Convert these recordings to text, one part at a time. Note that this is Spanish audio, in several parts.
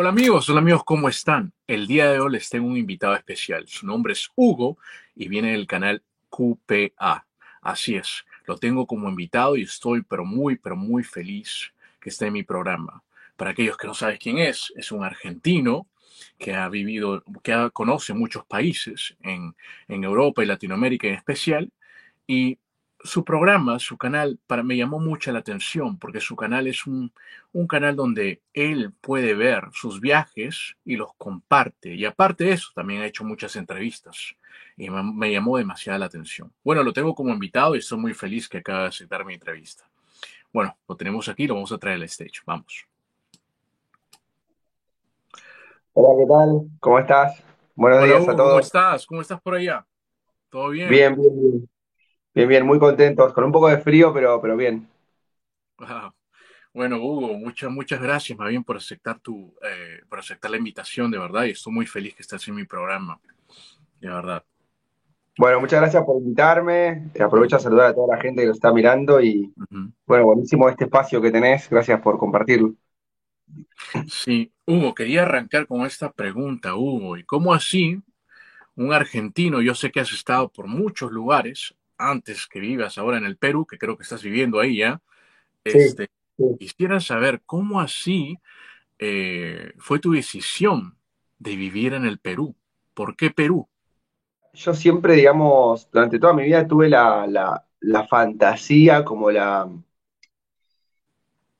Hola amigos, hola amigos, ¿cómo están? El día de hoy les tengo un invitado especial. Su nombre es Hugo y viene del canal QPA. Así es, lo tengo como invitado y estoy pero muy, pero muy feliz que esté en mi programa. Para aquellos que no saben quién es, es un argentino que ha vivido, que conoce muchos países en, en Europa y Latinoamérica en especial, y su programa, su canal, para me llamó mucho la atención porque su canal es un, un, canal donde él puede ver sus viajes y los comparte. Y aparte de eso, también ha hecho muchas entrevistas y me, me llamó demasiada la atención. Bueno, lo tengo como invitado y estoy muy feliz que acaba de aceptar mi entrevista. Bueno, lo tenemos aquí, lo vamos a traer al stage. Vamos. Hola, ¿qué tal? ¿Cómo estás? Buenos Hola, días a ¿cómo todos. estás? ¿Cómo estás por allá? ¿Todo bien? Bien, bien, bien. Bien, bien, muy contentos, con un poco de frío, pero, pero bien. Wow. Bueno, Hugo, muchas, muchas gracias más bien por aceptar tu, eh, por aceptar la invitación, de verdad, y estoy muy feliz que estés en mi programa, de verdad. Bueno, muchas gracias por invitarme. Aprovecho a saludar a toda la gente que lo está mirando y, bueno, buenísimo este espacio que tenés. Gracias por compartirlo. Sí, Hugo, quería arrancar con esta pregunta, Hugo, ¿y cómo así un argentino, yo sé que has estado por muchos lugares antes que vivas ahora en el Perú, que creo que estás viviendo ahí ya, Sí, este, sí. quisiera saber cómo así eh, fue tu decisión de vivir en el Perú. ¿Por qué Perú? Yo siempre, digamos, durante toda mi vida tuve la, la, la fantasía, como la,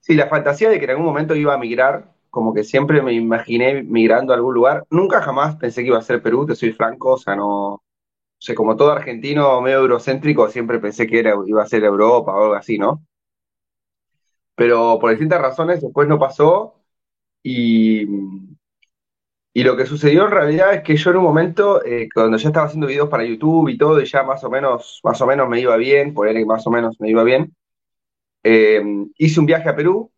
sí, la fantasía de que en algún momento iba a migrar, como que siempre me imaginé migrando a algún lugar. Nunca jamás pensé que iba a ser Perú, te soy franco, o sea, no, o sea, como todo argentino medio eurocéntrico, siempre pensé que era, iba a ser Europa o algo así, ¿no? Pero por distintas razones después no pasó y, y lo que sucedió en realidad es que yo en un momento, eh, cuando ya estaba haciendo videos para YouTube y todo, y ya más o menos, más o menos me iba bien, por que más o menos me iba bien, eh, hice un viaje a Perú,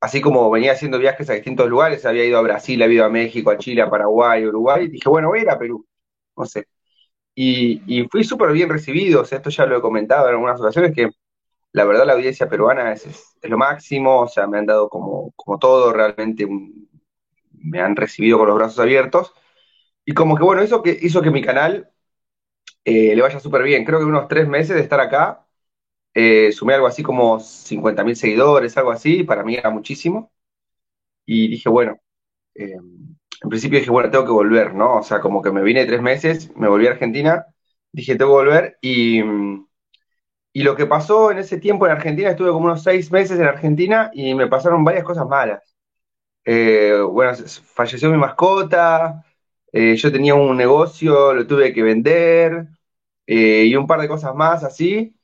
así como venía haciendo viajes a distintos lugares, había ido a Brasil, había ido a México, a Chile, a Paraguay, a Uruguay, y dije, bueno, voy a ir a Perú, no sé. Y, fui súper bien recibido, o sea, esto ya lo he comentado en algunas ocasiones, que la verdad la audiencia peruana es, es- lo máximo, o sea, me han dado como, como todo, realmente me han recibido con los brazos abiertos. Y como que bueno, eso que hizo que mi canal eh, le vaya súper bien. Creo que unos tres meses de estar acá, eh, sumé algo así como 50.000 seguidores, algo así, para mí era muchísimo. Y dije, bueno, eh, en principio dije, bueno, tengo que volver, ¿no? O sea, como que me vine tres meses, me volví a Argentina, dije, tengo que volver. Y, mm, y lo que pasó en ese tiempo en Argentina, estuve como unos seis meses en Argentina y me pasaron varias cosas malas. Eh, bueno, falleció mi mascota, eh, yo tenía un negocio, lo tuve que vender, eh, y un par de cosas más así,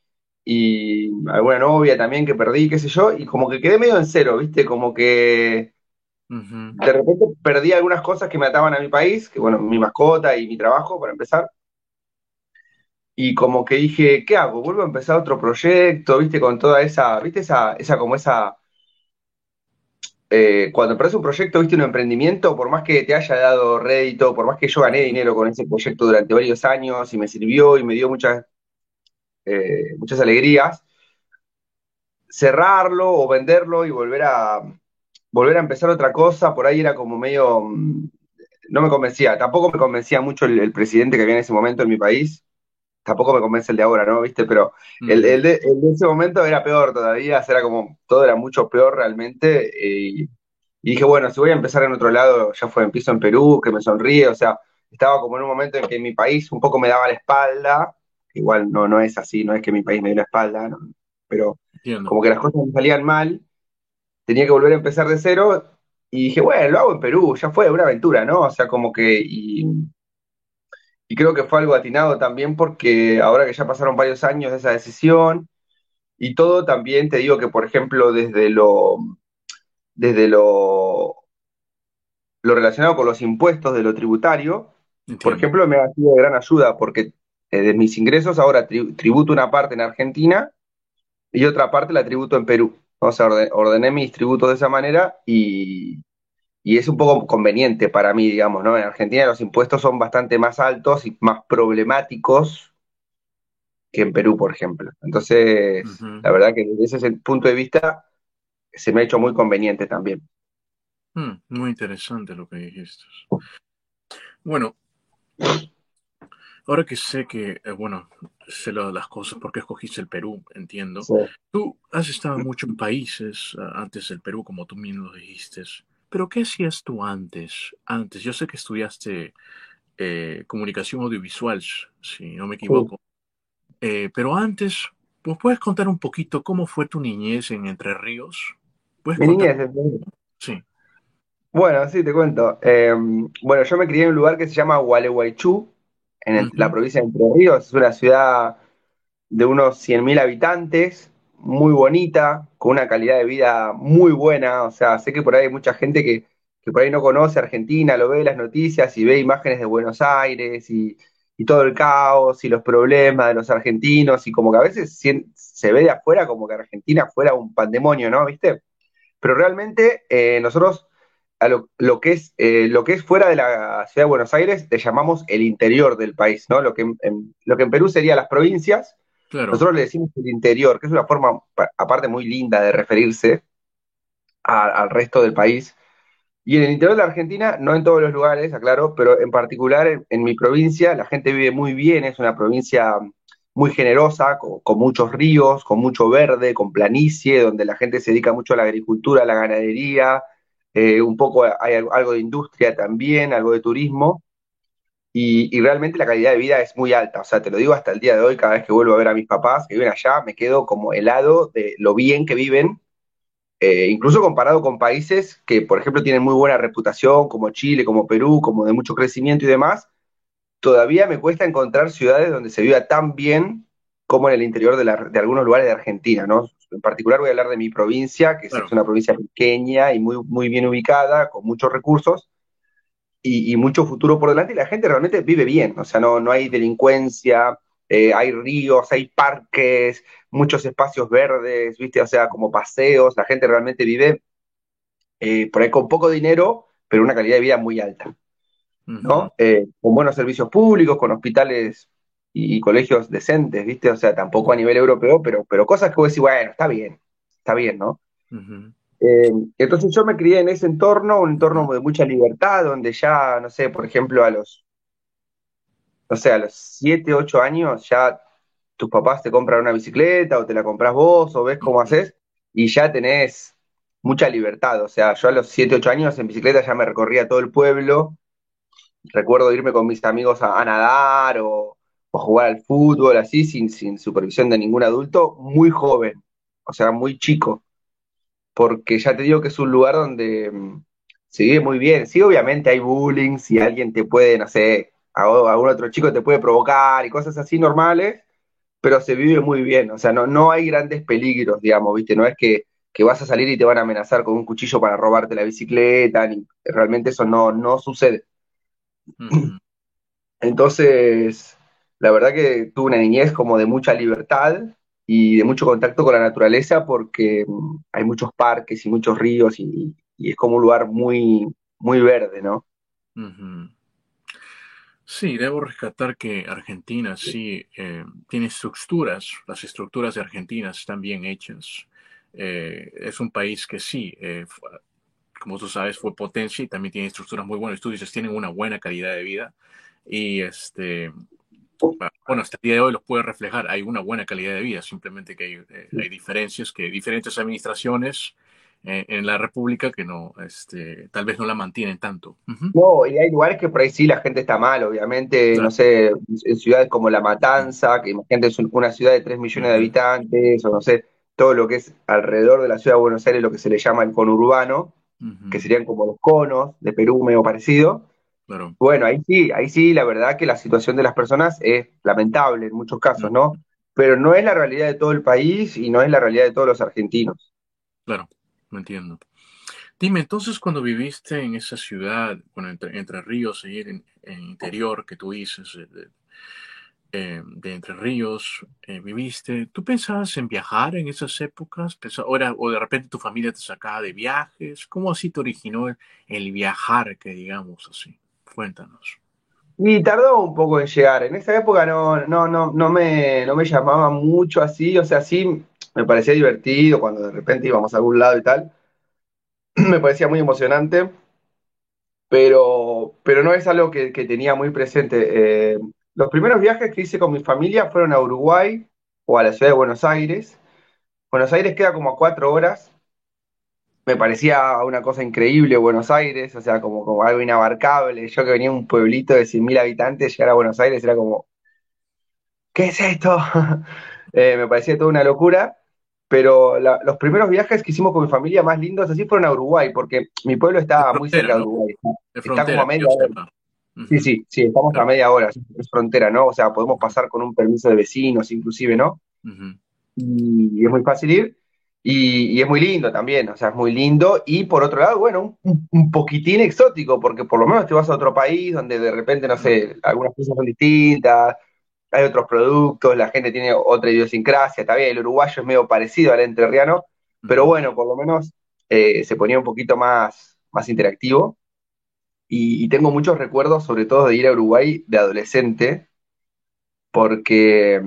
y alguna novia también que perdí, qué sé yo, y como que quedé medio en cero, ¿viste? Como que De repente perdí algunas cosas que me ataban a mi país, que bueno, mi mascota y mi trabajo, para empezar, y como que dije, ¿qué hago? ¿Vuelvo a empezar otro proyecto, ¿viste? Con toda esa, ¿viste? Esa, esa como esa eh, cuando emprendés un proyecto, viste, un emprendimiento, por más que te haya dado rédito, por más que yo gané dinero con ese proyecto durante varios años y me sirvió y me dio muchas, eh, muchas alegrías, cerrarlo o venderlo y volver a, volver a empezar otra cosa, por ahí era como medio, mm, no me convencía, tampoco me convencía mucho el, el presidente que había en ese momento en mi país, tampoco me convence el de ahora, ¿no? ¿Viste? Pero el, Ujú. el de, el de ese momento era peor todavía, era como, todo era mucho peor realmente. eh, y dije, bueno, si voy a empezar en otro lado, ya fue, empiezo en Perú, que me sonríe, o sea, estaba como en un momento en que mi país un poco me daba la espalda, igual no, no es así, no es que mi país me dio la espalda, no, pero Entiendo. como que las cosas me salían mal, tenía que volver a empezar de cero, y dije, bueno, lo hago en Perú, ya fue, una aventura, ¿no? O sea, como que, y, y creo que fue algo atinado también porque ahora que ya pasaron varios años de esa decisión, y todo también te digo que, por ejemplo, desde lo, desde lo, lo relacionado con los impuestos de lo tributario, Por ejemplo, me ha sido de gran ayuda porque eh, de mis ingresos ahora tributo una parte en Argentina y otra parte la tributo en Perú. O sea, ordené mis tributos de esa manera y, y es un poco conveniente para mí, digamos, ¿no? En Argentina los impuestos son bastante más altos y más problemáticos que en Perú, por ejemplo. Entonces, la verdad que desde ese punto de vista se me ha hecho muy conveniente también. Mm, muy interesante lo que dijiste. Bueno, ahora que sé que, eh, bueno, sé las cosas, porque escogiste el Perú, entiendo. Tú has estado mucho en países ah, antes del Perú, como tú mismo lo dijiste. Pero ¿qué hacías tú antes? Antes, yo sé que estudiaste eh, comunicación audiovisual, si no me equivoco. Eh, pero antes, ¿nos puedes contar un poquito cómo fue tu niñez en Entre Ríos? Mi niñez, Sí. Bueno, sí, te cuento. Em, bueno, yo me crié en un lugar que se llama Gualeguaychú, en la provincia de Entre Ríos. Es una ciudad de unos 100.000 habitantes, muy bonita, con una calidad de vida muy buena. O sea, sé que por ahí hay mucha gente que, que por ahí no conoce Argentina, lo ve en las noticias y ve imágenes de Buenos Aires y, y todo el caos y los problemas de los argentinos y como que a veces se ve de afuera como que Argentina fuera un pandemonio, ¿no? ¿Viste? Pero realmente eh, nosotros a lo, que es, eh, lo que es fuera de la ciudad de Buenos Aires le llamamos el interior del país, ¿no? Lo que en, lo que en Perú sería las provincias, nosotros le decimos el interior, que es una forma aparte muy linda de referirse al resto del país. Y en el interior de la Argentina, no en todos los lugares, aclaro, pero en particular en, mi provincia, la gente vive muy bien, es una provincia muy generosa, con, muchos ríos, con mucho verde, con planicie, donde la gente se dedica mucho a la agricultura, a la ganadería, eh, un poco hay algo de industria también, algo de turismo, y, realmente la calidad de vida es muy alta. O sea, te lo digo hasta el día de hoy, cada vez que vuelvo a ver a mis papás que viven allá, me quedo como helado de lo bien que viven eh, incluso comparado con países que, por ejemplo, tienen muy buena reputación, como Chile, como Perú, como de mucho crecimiento y demás, todavía me cuesta encontrar ciudades donde se viva tan bien como en el interior de, algunos lugares de Argentina, ¿no? En particular voy a hablar de mi provincia, que es una provincia pequeña y muy, muy bien ubicada, con muchos recursos y, mucho futuro por delante, y la gente realmente vive bien, o sea, no, no hay delincuencia, eh, hay ríos, hay parques, muchos espacios verdes, ¿viste? O sea, como paseos, la gente realmente vive eh, por ahí con poco dinero, pero una calidad de vida muy alta, ¿no? Eh, con buenos servicios públicos, con hospitales y, colegios decentes, ¿viste? O sea, tampoco a nivel europeo, pero, pero cosas que vos decís, bueno, está bien, está bien, ¿no? entonces yo me crié en ese entorno, un entorno de mucha libertad, donde ya, no sé, por ejemplo, a los o sea, a los 7, 8 años ya tus papás te compran una bicicleta o te la compras vos o ves cómo haces y ya tenés mucha libertad. O sea, yo a los 7, 8 años en bicicleta ya me recorría todo el pueblo. Recuerdo irme con mis amigos a, nadar o, jugar al fútbol así sin, sin supervisión de ningún adulto, muy joven, o sea, muy chico. Porque ya te digo que es un lugar donde mm, se vive muy bien. Sí, obviamente hay bullying, si alguien te puede, no sé, a algún otro chico te puede provocar y cosas así normales, pero se vive muy bien, o sea, no, no hay grandes peligros, digamos, ¿viste? No es que, vas a salir y te van a amenazar con un cuchillo para robarte la bicicleta, ni, realmente eso no, no sucede. Entonces, la verdad que tuve una niñez como de mucha libertad y de mucho contacto con la naturaleza porque mm, hay muchos parques y muchos ríos y, es como un lugar muy, muy verde, ¿no? Sí, debo rescatar que Argentina sí eh, tiene estructuras, las estructuras de Argentina están bien hechas. Eh, es un país que sí, eh, como tú sabes, fue potencia y también tiene estructuras muy buenas. Tú dices, tienen una buena calidad de vida y este, bueno, hasta el día de hoy los puede reflejar. Hay una buena calidad de vida, simplemente que hay, hay diferencias, que diferentes administraciones en la República que no, este, tal vez no la mantienen tanto. No, y hay lugares que por ahí sí la gente está mal, obviamente, no sé, en ciudades como La Matanza, que imagínate es una ciudad de 3 millones de habitantes, o no sé, todo lo que es alrededor de la ciudad de Buenos Aires, lo que se le llama el conurbano, que serían como los conos de Perú, medio parecido. Bueno, ahí sí, ahí sí, la verdad que la situación de las personas es lamentable en muchos casos, ¿no? Pero no es la realidad de todo el país y no es la realidad de todos los argentinos. Claro entiendo. Dime, entonces cuando viviste en esa ciudad, bueno, entre, entre Ríos y en, en, interior que tú dices, de, eh, de Entre Ríos, eh, viviste, ¿tú pensabas en viajar en esas épocas? ¿O, ¿O de repente tu familia te sacaba de viajes? ¿Cómo así te originó el, el viajar, que digamos así? Cuéntanos. Y tardó un poco en llegar. En esa época no, no, no, no, me, no me llamaba mucho así. O sea, sí me parecía divertido cuando de repente íbamos a algún lado y tal. me parecía muy emocionante, pero, pero no es algo que, tenía muy presente. Eh, los primeros viajes que hice con mi familia fueron a Uruguay o a la ciudad de Buenos Aires. Buenos Aires queda como a cuatro horas. Me parecía una cosa increíble Buenos Aires, o sea, como, como algo inabarcable. Yo que venía de un pueblito de 100.000 habitantes, llegar a Buenos Aires era como, ¿qué es esto? Eh, me parecía toda una locura pero los primeros viajes que hicimos con mi familia más lindos así fueron a Uruguay, porque mi pueblo estaba muy cerca de Uruguay. está como a media hora. Sí, sí, sí, estamos a media hora, es frontera, ¿no? O sea, podemos pasar con un permiso de vecinos, inclusive, ¿no? y, es muy fácil ir. Y, es muy lindo también, o sea, es muy lindo. Y por otro lado, bueno, un, un, poquitín exótico, porque por lo menos te vas a otro país donde de repente, no sé, algunas cosas son distintas, hay otros productos, la gente tiene otra idiosincrasia, está bien, el uruguayo es medio parecido al entrerriano, pero bueno, por lo menos eh, se ponía un poquito más, más interactivo. Y, tengo muchos recuerdos, sobre todo de ir a Uruguay de adolescente, porque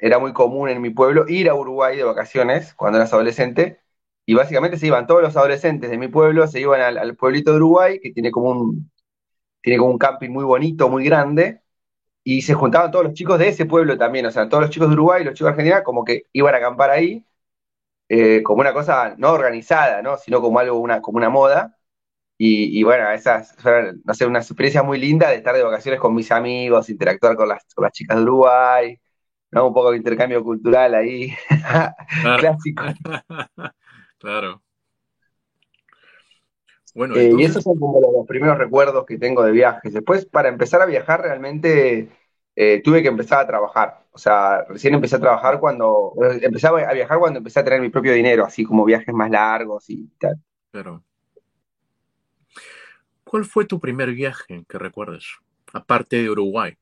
era muy común en mi pueblo ir a Uruguay de vacaciones cuando eras adolescente, y básicamente se iban todos los adolescentes de mi pueblo, se iban al, pueblito de Uruguay, que tiene como un, tiene como un camping muy bonito, muy grande, y se juntaban todos los chicos de ese pueblo también, o sea, todos los chicos de Uruguay los chicos de Argentina como que iban a acampar ahí, eh, como una cosa no organizada, ¿no? Sino como algo, una, como una moda. Y, bueno, esas fueron, no sé, una experiencia muy linda de estar de vacaciones con mis amigos, interactuar con las, con las chicas de Uruguay, ¿no? Un poco de intercambio cultural ahí, clásico. claro. Bueno, eh, Y esos son como los primeros recuerdos que tengo de viajes. Después, para empezar a viajar, realmente eh, tuve que empezar a trabajar. O sea, recién empecé a trabajar cuando, empecé a viajar cuando empecé a tener mi propio dinero, así como viajes más largos y tal. Pero, ¿cuál fue tu primer viaje que recuerdes, aparte de Uruguay?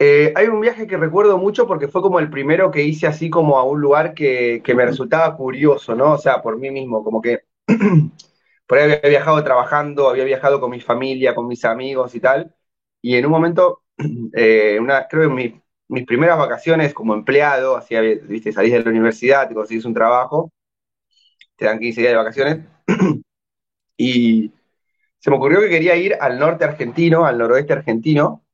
Eh, hay un viaje que recuerdo mucho porque fue como el primero que hice así como a un lugar que, que me resultaba curioso, ¿no? O sea, por mí mismo, como que por ahí había viajado trabajando, había viajado con mi familia, con mis amigos y tal, y en un momento, eh, una, creo que mis primeras vacaciones como empleado, así, viste, salís de la universidad, te consigues un trabajo, te dan 15 días de vacaciones, y se me ocurrió que quería ir al norte argentino, al noroeste argentino,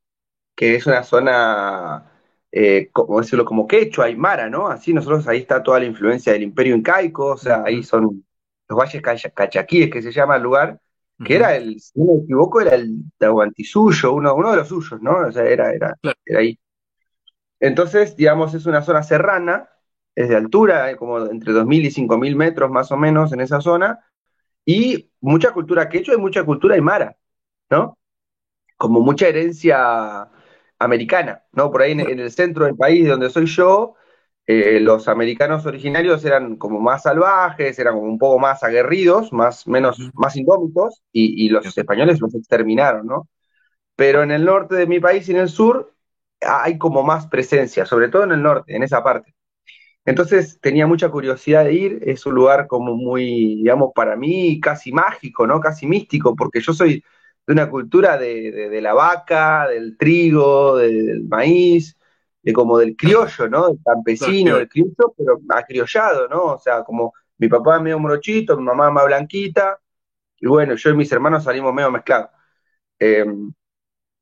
que es una zona, eh, como decirlo, como quechua, aymara, ¿no? Así nosotros ahí está toda la influencia del imperio incaico, o sea, ahí son los valles cachaquíes, que se llama el lugar, que era el, si no me equivoco, era el Tahuantisuyo, uno, uno de los suyos, ¿no? O sea, era, era, era ahí. Entonces, digamos, es una zona serrana, es de altura, como entre 2.000 y 5.000 metros más o menos en esa zona, y mucha cultura quechua y mucha cultura aymara, ¿no? Como mucha herencia americana, ¿no? Por ahí en, en el centro del país donde soy yo, eh, los americanos originarios eran como más salvajes, eran como un poco más aguerridos, más, menos, más indómitos, y, los españoles los exterminaron, ¿no? Pero en el norte de mi país y en el sur hay como más presencia, sobre todo en el norte, en esa parte. Entonces tenía mucha curiosidad de ir, es un lugar como muy, digamos, para mí casi mágico, ¿no? Casi místico, porque yo soy de una cultura de la vaca, del trigo, del maíz, de como del criollo, ¿no? Del campesino, del criollo, pero acriollado, ¿no? O sea, como mi papá es medio morochito, mi mamá más blanquita, y bueno, yo y mis hermanos salimos medio mezclados. Em,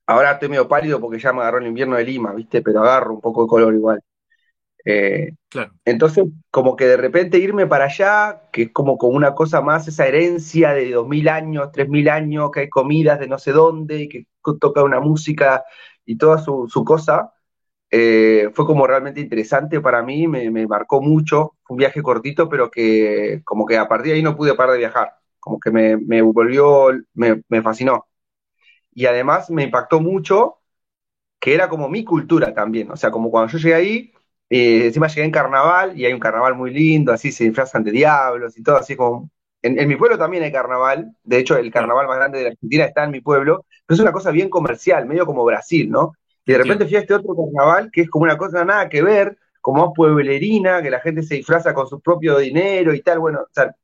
ahora estoy medio pálido porque ya me agarró el invierno de Lima, ¿viste? Pero agarro un poco de color igual. Eh, claro. Entonces, como que de repente irme para allá, que es como con una cosa más, esa herencia de dos mil años, tres mil años, que hay comidas de no sé dónde, y que toca una música y toda su, su cosa, eh, fue como realmente interesante para mí, me, marcó mucho, fue un viaje cortito, pero que como que a partir de ahí no pude parar de viajar, como que me, volvió, me, fascinó. Y además me impactó mucho que era como mi cultura también, o sea, como cuando yo llegué ahí, eh, encima llegué en carnaval y hay un carnaval muy lindo, así se disfrazan de diablos y todo, así como en, mi pueblo también hay carnaval, de hecho el carnaval más grande de la Argentina está en mi pueblo, pero es una cosa bien comercial, medio como Brasil, ¿no? Y de repente fui a este otro carnaval que es como una cosa nada que ver, como más pueblerina, que la gente se disfraza con su propio dinero y tal, bueno, o sea,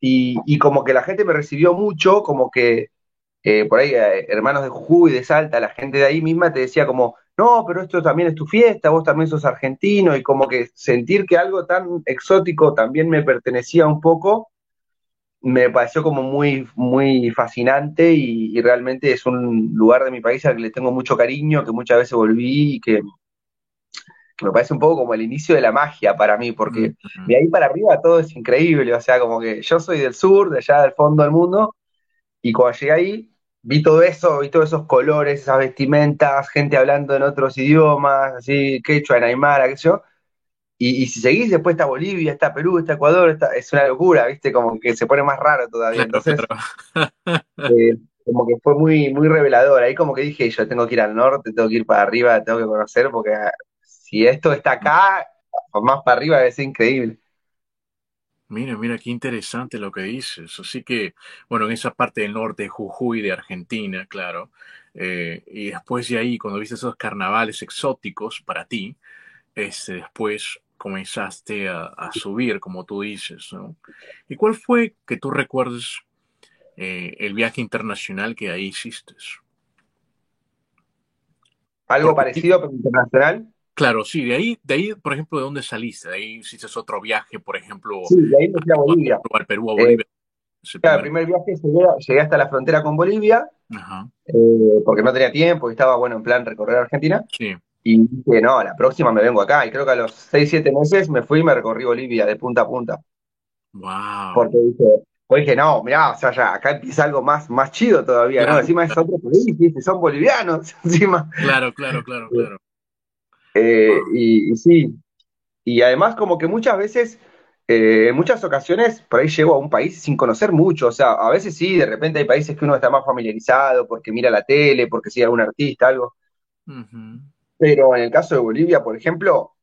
y, como que la gente me recibió mucho, como que eh, por ahí eh, hermanos de Jujuy, de Salta, la gente de ahí misma te decía como, no, pero esto también es tu fiesta, vos también sos argentino, y como que sentir que algo tan exótico también me pertenecía un poco, me pareció como muy, muy fascinante y, realmente es un lugar de mi país al que le tengo mucho cariño, que muchas veces volví y que, me parece un poco como el inicio de la magia para mí, porque de ahí para arriba todo es increíble, o sea, como que yo soy del sur, de allá del fondo del mundo, y cuando llegué ahí vi todo eso, vi todos esos colores, esas vestimentas, gente hablando en otros idiomas, así, quechua, en aymara, qué sé yo, y, si seguís, después está Bolivia, está Perú, está Ecuador, está, es una locura, ¿viste? Como que se pone más raro todavía. Entonces, eh, como que fue muy, muy revelador. Ahí como que dije, yo tengo que ir al norte, tengo que ir para arriba, tengo que conocer, porque ah, si esto está acá, más para arriba debe ser increíble. Mira, mira, qué interesante lo que dices. Así que, bueno, en esa parte del norte Jujuy, de Argentina, claro. Eh, y después de ahí, cuando viste esos carnavales exóticos para ti, este, después comenzaste a, subir, como tú dices, ¿no? ¿Y cuál fue que tú recuerdes eh, el viaje internacional que ahí hiciste? ¿Algo parecido pero internacional? Claro, sí, de ahí, de ahí, por ejemplo, ¿de dónde saliste? De ahí hiciste otro viaje, por ejemplo. Sí, de ahí me fui a Bolivia. Al Perú, a Bolivia. Eh, claro, el primer viaje llegué, hasta la frontera con Bolivia, eh, porque no tenía tiempo y estaba, bueno, en plan recorrer Argentina. Sí. Y dije, no, la próxima me vengo acá. Y creo que a los 6, 7 meses me fui y me recorrí Bolivia de punta a punta. Wow. Porque dije, pues dije, no, mirá, o sea, ya acá empieza algo más, más chido todavía, ¿no? Encima es otro país, son bolivianos, encima. Claro, claro, claro, claro. Eh, y, sí, y además como que muchas veces, eh, en muchas ocasiones, por ahí llego a un país sin conocer mucho, o sea, a veces sí, de repente hay países que uno está más familiarizado porque mira la tele, porque sigue a algún artista, algo. Pero en el caso de Bolivia, por ejemplo,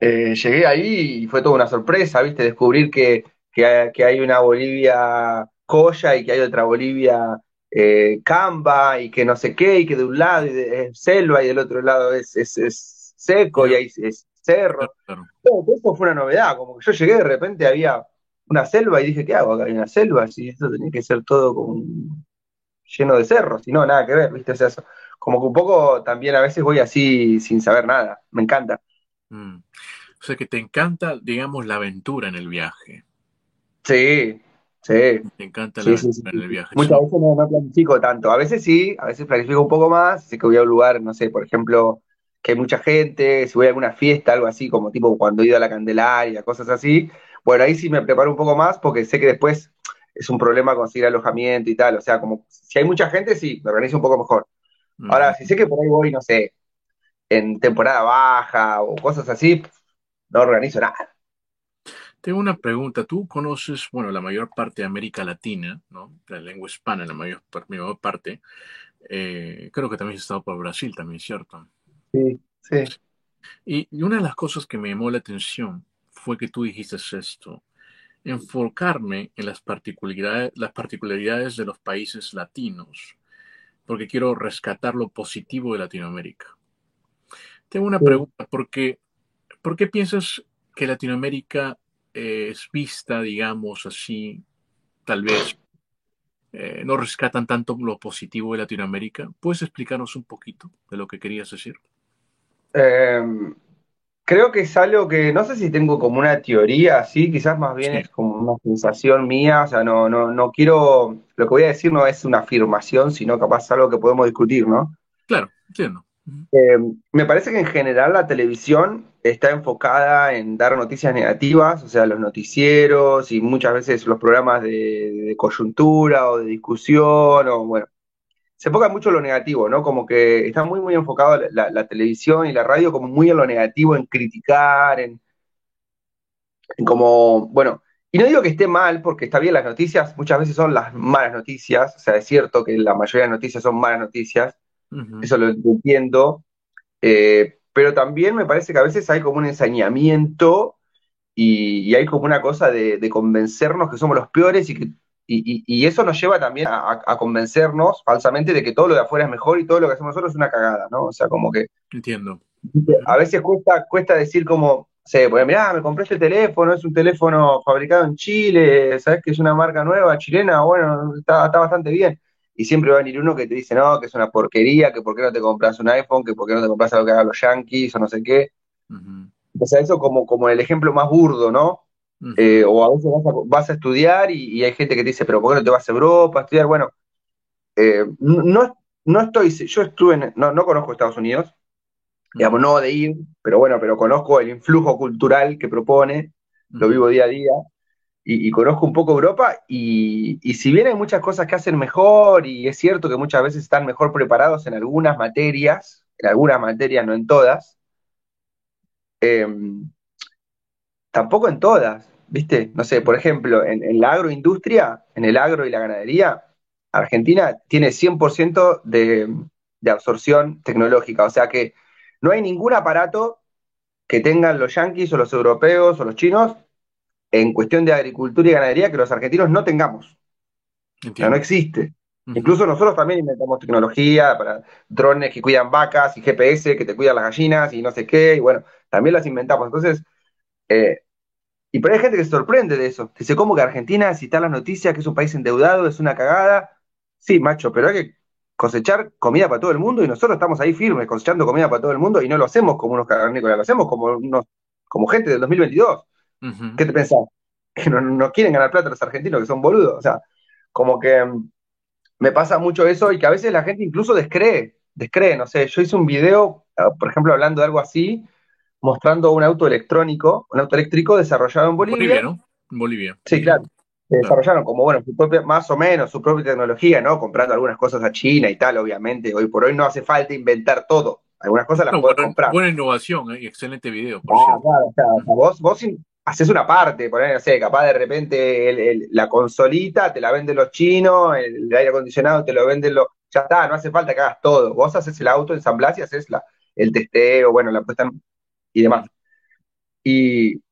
eh, llegué ahí y fue toda una sorpresa, ¿viste? Descubrir que, hay una Bolivia Coya y que hay otra Bolivia eh, Camba y que no sé qué, y que de un lado es selva y del otro lado es, es, seco y ahí es cerro. Todo eso fue una novedad, como que yo llegué de repente había una selva y dije, ¿qué hago acá? Hay una selva, si esto tenía que ser todo con, lleno de cerros, y no, nada que ver, ¿viste? O sea, eso, como que un poco también a veces voy así sin saber nada, me encanta. Mm. O sea que te encanta, digamos, la aventura en el viaje. Sí, sí. Te encanta la el viaje. Muchas veces no, planifico tanto, a veces sí, a veces planifico un poco más, sé que voy a un lugar, no sé, por ejemplo, que hay mucha gente, si voy a alguna fiesta, algo así, como tipo cuando he ido a la Candelaria, cosas así, bueno, ahí sí me preparo un poco más porque sé que después es un problema conseguir alojamiento y tal, o sea, como si hay mucha gente, sí, me organizo un poco mejor. Ahora, si sé que por ahí voy, no sé, en temporada baja o cosas así, no organizo nada. Tengo una pregunta. Tú conoces, bueno, la mayor parte de América Latina, ¿no? La lengua hispana, la mayor, mayor parte. Eh, creo que también has estado por Brasil, también, ¿cierto? Sí, sí. Y, una de las cosas que me llamó la atención fue que tú dijiste esto, enfocarme en las particularidades, las particularidades de los países latinos porque quiero rescatar lo positivo de Latinoamérica. Tengo una pregunta, ¿por qué, ¿por qué piensas que Latinoamérica es vista, digamos así, tal vez eh, no rescatan tanto lo positivo de Latinoamérica? ¿Puedes explicarnos un poquito de lo que querías decir? Em, creo que es algo que no sé si tengo como una teoría así, quizás más bien es como una sensación mía, o sea, no, no, no quiero, lo que voy a decir no es una afirmación, sino capaz algo que podemos discutir, ¿no? Claro, entiendo. Eh, me parece que en general la televisión está enfocada en dar noticias negativas, o sea, los noticieros y muchas veces los programas de, de coyuntura o de discusión, o bueno, se enfoca mucho en lo negativo, ¿no? Como que está muy, muy enfocado la, televisión y la radio como muy en lo negativo, en criticar, en, como, bueno, y no digo que esté mal, porque está bien, las noticias muchas veces son las malas noticias, o sea, es cierto que la mayoría de noticias son malas noticias, eso lo entiendo, eh, pero también me parece que a veces hay como un ensañamiento y, hay como una cosa de, convencernos que somos los peores y que y, eso nos lleva también a, convencernos falsamente de que todo lo de afuera es mejor y todo lo que hacemos nosotros es una cagada, ¿no? O sea, como que... Entiendo. A veces cuesta, cuesta decir como, sé, pues mirá, me compré este teléfono, es un teléfono fabricado en Chile, ¿sabes que es una marca nueva, chilena? Bueno, está, está bastante bien. Y siempre va a venir uno que te dice, no, que es una porquería, que por qué no te compras un iPhone, que por qué no te compras algo que hagan los yankees o no sé qué. O sea, eso como, como el ejemplo más burdo, ¿no? Eh, o a veces vas a, estudiar y, hay gente que te dice, pero ¿por qué no te vas a Europa a estudiar? Bueno, eh, no, no estoy, yo estuve en, no, no conozco Estados Unidos, digamos, no de ir, pero bueno, pero conozco el influjo cultural que propone, lo vivo día a día, y, conozco un poco Europa, y, y, si bien hay muchas cosas que hacen mejor, y es cierto que muchas veces están mejor preparados en algunas materias, en algunas materias, no en todas, eh, tampoco en todas, ¿viste? No sé, por ejemplo, en, la agroindustria, en el agro y la ganadería, Argentina tiene 100% de, de absorción tecnológica, o sea que no hay ningún aparato que tengan los yanquis o los europeos o los chinos en cuestión de agricultura y ganadería que los argentinos no tengamos. O sea, no existe. Incluso nosotros también inventamos tecnología para drones que cuidan vacas y GPS que te cuidan las gallinas y no sé qué, y bueno, también las inventamos. Entonces, eh, y pero hay gente que se sorprende de eso. Dice, ¿cómo que Argentina, si está las noticias, que es un país endeudado, es una cagada? Sí, macho, pero hay que cosechar comida para todo el mundo y nosotros estamos ahí firmes cosechando comida para todo el mundo y no lo hacemos como unos cavernícolas, lo hacemos como unos, como gente del 2022. ¿Qué te pensás? Que no, quieren ganar plata los argentinos, que son boludos. O sea, como que mm, me pasa mucho eso y que a veces la gente incluso descree, descree, no sé, yo hice un video, ah, por ejemplo, hablando de algo así, mostrando un auto electrónico, un auto eléctrico desarrollado en Bolivia. Bolivia, ¿no? Bolivia. Sí, claro. Desarrollaron como, bueno, su propia, más o menos su propia tecnología, ¿no? Comprando algunas cosas a China y tal, obviamente. Hoy por hoy no hace falta inventar todo. Algunas cosas las puedes comprar. Buena innovación, ¿eh? excelente video. Por ah, claro, o sea, vos, vos haces una parte, poner, no sé, capaz de repente la consolita te la venden los chinos, el, aire acondicionado te lo venden los. Ya está, no hace falta que hagas todo. Vos haces el auto, ensamblás y haces la, el testeo, bueno, la puesta y demás. Y,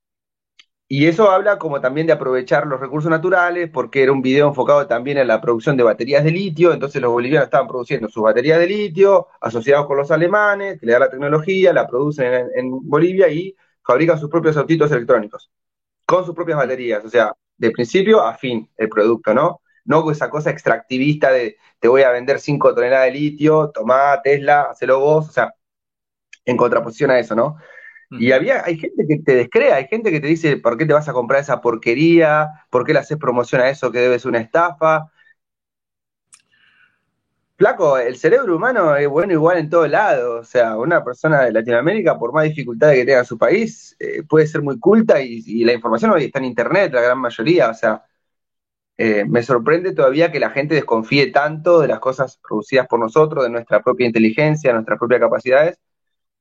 y eso habla como también de aprovechar los recursos naturales, porque era un video enfocado también en la producción de baterías de litio, entonces los bolivianos estaban produciendo sus baterías de litio, asociados con los alemanes, que le dan la tecnología, la producen en, Bolivia y fabrican sus propios autitos electrónicos, con sus propias baterías, o sea, de principio a fin el producto, ¿no? No esa cosa extractivista de te voy a vender 5 toneladas de litio, tomá Tesla, hacelo vos, o sea, en contraposición a eso, ¿no? Y había, hay gente que te descrea, hay gente que te dice, ¿por qué te vas a comprar esa porquería? ¿Por qué le haces promoción a eso que debe ser una estafa? Flaco, el cerebro humano es bueno igual en todo lado. O sea, una persona de Latinoamérica, por más dificultades que tenga en su país, eh, puede ser muy culta y, la información hoy está en Internet, la gran mayoría. O sea, eh, me sorprende todavía que la gente desconfíe tanto de las cosas producidas por nosotros, de nuestra propia inteligencia, nuestras propias capacidades,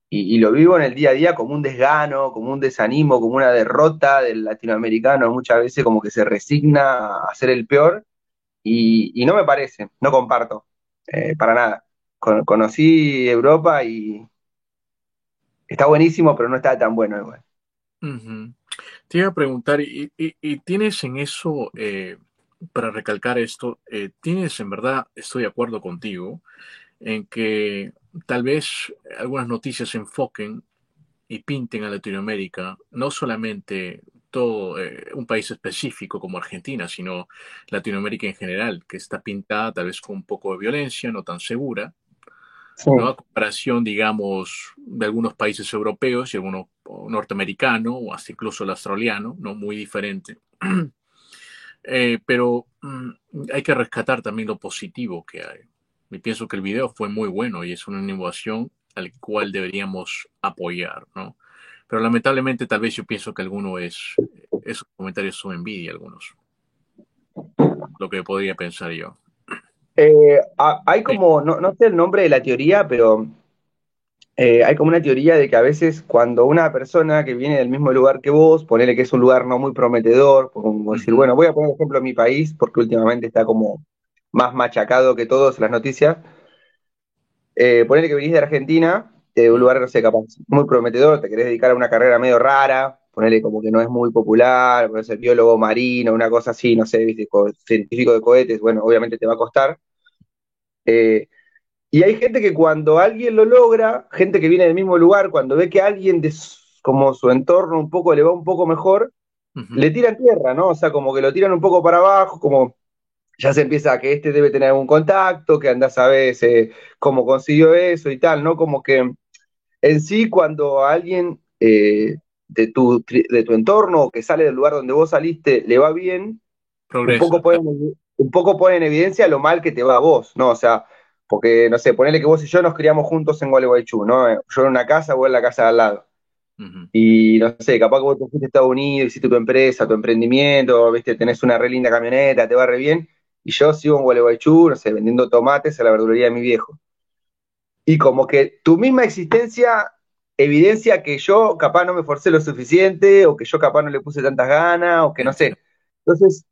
y, lo vivo en el día a día como un desgano, como un desanimo, como una derrota del latinoamericano, muchas veces como que se resigna a ser el peor, y, no me parece, no comparto, eh, para nada. conocí Europa y está buenísimo, pero no está tan bueno igual. Te iba a preguntar, ¿y, tienes en eso, eh, para recalcar esto, eh, tienes en verdad, estoy de acuerdo contigo, en que tal vez algunas noticias se enfoquen y pinten a Latinoamérica, no solamente todo un país específico como Argentina, sino Latinoamérica en general, que está pintada tal vez con un poco de violencia, no tan segura, A comparación, digamos, de algunos países europeos y algunos norteamericanos, o hasta incluso el australiano, ¿no? Muy diferente. Eh, pero mm, hay que rescatar también lo positivo que hay. Y pienso que el video fue muy bueno y es una innovación al cual deberíamos apoyar, ¿no? Pero lamentablemente tal vez yo pienso que alguno es, esos comentarios son envidia algunos. Lo que podría pensar yo. Eh, hay como, no, no, sé el nombre de la teoría, pero eh, hay como una teoría de que a veces cuando una persona que viene del mismo lugar que vos, ponele que es un lugar no muy prometedor, como decir, bueno, voy a poner ejemplo mi país, porque últimamente está como más machacado que todos las noticias. Eh, ponele que venís de Argentina, de un lugar, no sé, capaz, muy prometedor, te querés dedicar a una carrera medio rara, ponele como que no es muy popular, puede ser biólogo marino, una cosa así, no sé, ¿viste? científico de cohetes, bueno, obviamente te va a costar. Eh, y hay gente que cuando alguien lo logra, gente que viene del mismo lugar, cuando ve que alguien de como su entorno un poco le va un poco mejor, le tiran tierra, ¿no? O sea, como que lo tiran un poco para abajo, como ya se empieza a que este debe tener algún contacto, que anda a saber cómo consiguió eso y tal, ¿no? Como que en sí cuando alguien eh, de, tu, de tu entorno que sale del lugar donde vos saliste le va bien, un poco, pone, un poco pone en evidencia lo mal que te va a vos, ¿no? O sea, porque, no sé, ponele que vos y yo nos criamos juntos en Gualeguaychú, ¿no? Yo en una casa, vos en la casa de al lado. Y no sé, capaz que vos te fuiste a Estados Unidos, hiciste tu empresa, tu emprendimiento, viste, tenés una re linda camioneta, te va re bien, y yo sigo en Gualeguaychú, no sé, vendiendo tomates a la verdulería de mi viejo. Y como que tu misma existencia evidencia que yo capaz no me forcé lo suficiente, o que yo capaz no le puse tantas ganas, o que no sé. Entonces,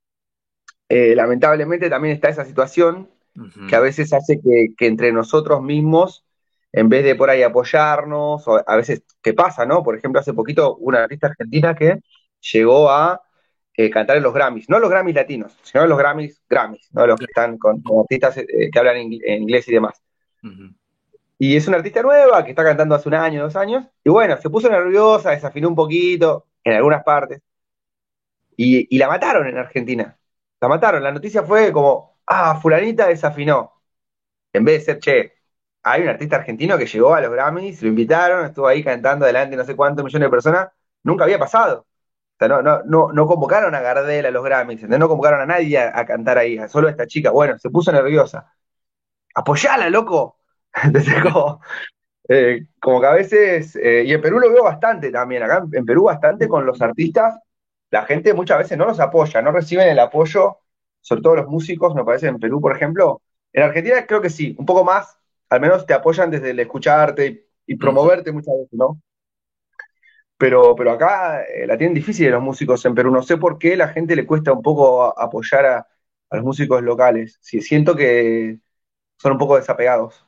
eh, lamentablemente también está esa situación que a veces hace que, entre nosotros mismos, en vez de por ahí apoyarnos, o a veces, ¿qué pasa, no? Por ejemplo, hace poquito una artista argentina que llegó a eh, cantar en los Grammys, no los Grammys latinos, sino los Grammys Grammys, ¿no? Los que están con, artistas eh, que hablan en inglés y demás. Y es una artista nueva que está cantando hace un año, dos años, y bueno, se puso nerviosa, desafinó un poquito en algunas partes, y, y la mataron en Argentina. La mataron. La noticia fue como, ah, fulanita desafinó. En vez de ser, che, hay un artista argentino que llegó a los Grammys, lo invitaron, estuvo ahí cantando delante de no sé cuántos millones de personas, nunca había pasado. O sea, no, no, no, no convocaron a Gardel a los Grammys, no convocaron a nadie a, cantar ahí, solo a esta chica. Bueno, se puso nerviosa. Apoyala, loco. Entonces, como, eh, como que a veces, eh, y en Perú lo veo bastante también, acá en Perú bastante con los artistas, la gente muchas veces no los apoya, no reciben el apoyo, sobre todo los músicos, me parece, en Perú, por ejemplo. En Argentina creo que sí, un poco más, al menos te apoyan desde el escucharte y, promoverte muchas veces, ¿no? Pero, pero acá eh, la tienen difícil los músicos en Perú. No sé por qué la gente le cuesta un poco apoyar a, los músicos locales. Sí, siento que son un poco desapegados.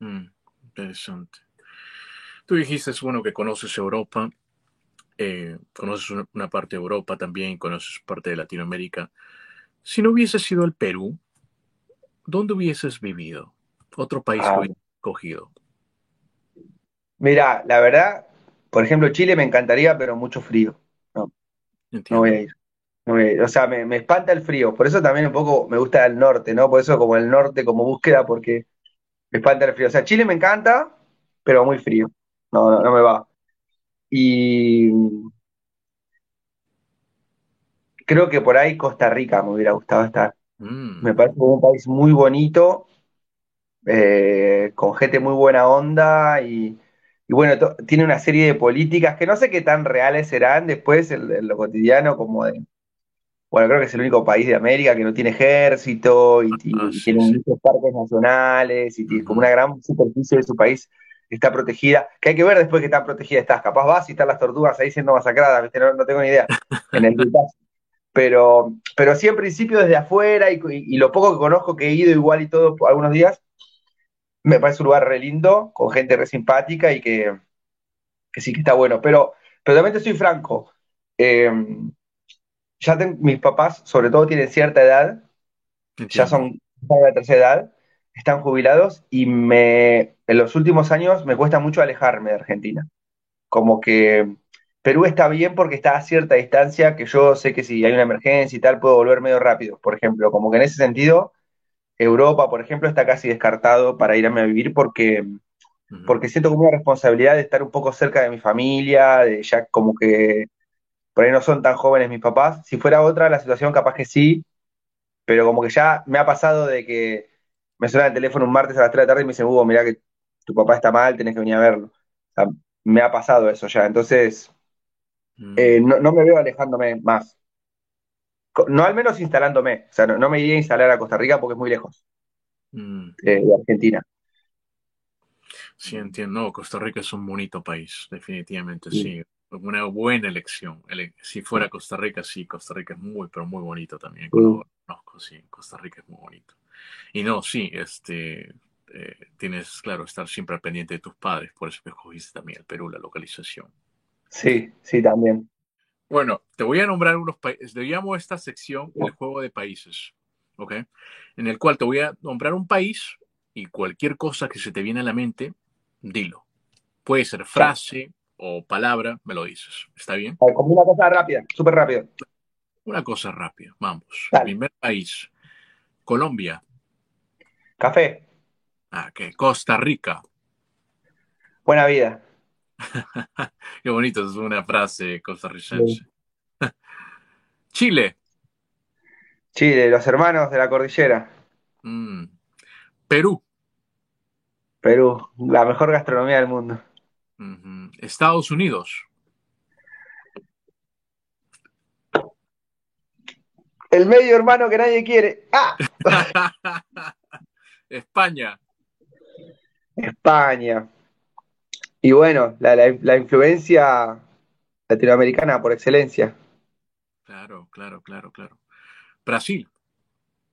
Mm, interesante. Tú dijiste, es bueno, que conoces Europa, eh, conoces una, parte de Europa también, conoces parte de Latinoamérica. Si no hubieses sido el Perú, ¿dónde hubieses vivido? Otro país que ah. hubieses escogido. Mira, la verdad, por ejemplo, Chile me encantaría, pero mucho frío. No, no voy a ir. o sea, me, espanta el frío. Por eso también un poco me gusta el norte, ¿no? Por eso como el norte como búsqueda, porque me espanta el frío. O sea, Chile me encanta, pero muy frío. No, no, no me va. Y creo que por ahí Costa Rica me hubiera gustado estar. Mm. Me parece un país muy bonito, eh, con gente muy buena onda y, bueno, tiene una serie de políticas que no sé qué tan reales serán después en, lo cotidiano, como de, bueno, creo que es el único país de América que no tiene ejército y, ah, tiene muchos parques nacionales y tiene como una gran superficie de su país está protegida, que hay que ver después que tan protegida estás. Capaz vas y están las tortugas ahí siendo masacradas, No, tengo ni idea. En el pero, pero sí, en principio, desde afuera y, lo poco que conozco, que he ido igual y todo algunos días, me parece un lugar re lindo, con gente re simpática y que, sí que está bueno. Pero, pero también te soy franco. Eh, ya mis papás, sobre todo, tienen cierta edad, ya son de la tercera edad, están jubilados y me, en los últimos años me cuesta mucho alejarme de Argentina. Como que Perú está bien porque está a cierta distancia, que yo sé que si hay una emergencia y tal, puedo volver medio rápido, por ejemplo. Como que en ese sentido, Europa, por ejemplo, está casi descartado para irme a vivir porque, porque siento como una responsabilidad de estar un poco cerca de mi familia, de ya como que por ahí no son tan jóvenes mis papás. Si fuera otra la situación, capaz que sí, pero como que ya me ha pasado de que me suena el teléfono un martes a las 3 de la tarde y me dice, Hugo, mirá que tu papá está mal, tenés que venir a verlo. me ha pasado eso ya, entonces mm. eh, no, me veo alejándome más. No al menos instalándome, o sea, no, me iría a instalar a Costa Rica porque es muy lejos mm. de, Argentina. Sí, entiendo. Costa Rica es un bonito país, definitivamente, sí. Una buena elección. Si fuera Costa Rica, sí, Costa Rica es muy, pero muy bonito también. Conozco, sí, Costa Rica es muy bonito. Y no, sí, este, eh, tienes, claro, estar siempre al pendiente de tus padres, por eso que escogiste también el Perú, la localización. Sí, sí, también. Bueno, te voy a nombrar unos países. Le llamo a esta sección el juego de países, ¿ok? En el cual te voy a nombrar un país y cualquier cosa que se te viene a la mente, dilo. Puede ser frase o palabra, me lo dices. ¿Está bien? Ver, Como una cosa rápida, súper rápido. Una cosa rápida, vamos. Dale. Primer país, Colombia. Café, Ah, ¿qué? Costa Rica. buena vida. Qué bonito, es una frase costarricense. Chile. Chile, los hermanos de la cordillera. Mm. Perú. Perú, la mejor gastronomía del mundo. Estados Unidos. El medio hermano que nadie quiere. ¡Ah! España. España. Y bueno, la, la- la influencia latinoamericana por excelencia. Claro, claro, claro, claro. Brasil.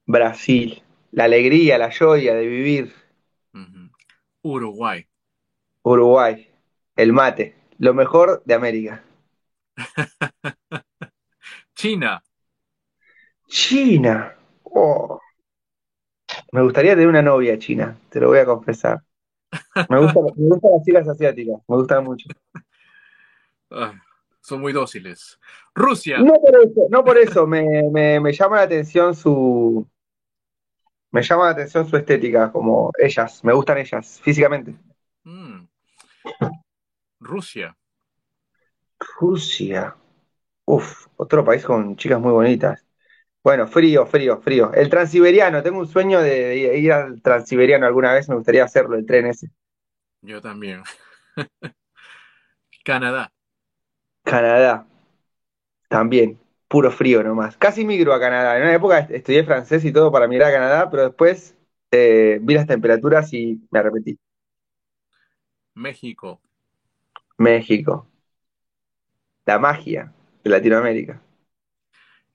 Brasil. La alegría, la joya de vivir. Uruguay. Uruguay. El mate. Lo mejor de América. China. China. Oh. Me gustaría tener una novia china, te lo voy a confesar. Me gusta- me gustan las chicas asiáticas, me gustan mucho. Ah, son muy dóciles. Rusia. No por eso, no por eso, me, me- me llama la atención su. Me llama la atención su estética, como ellas, me gustan ellas, físicamente. Mm. Rusia. Rusia. Uf, otro país con chicas muy bonitas. Bueno, frío, frío, frío. El transiberiano, tengo un sueño de, ir al transiberiano alguna vez, me gustaría hacerlo, el tren ese. Yo también. Canadá. Canadá, también, puro frío nomás. Casi migro a Canadá. En una época est- estudié francés y todo para migrar a Canadá, pero después eh, vi las temperaturas y me arrepentí. México. México, la magia de Latinoamérica.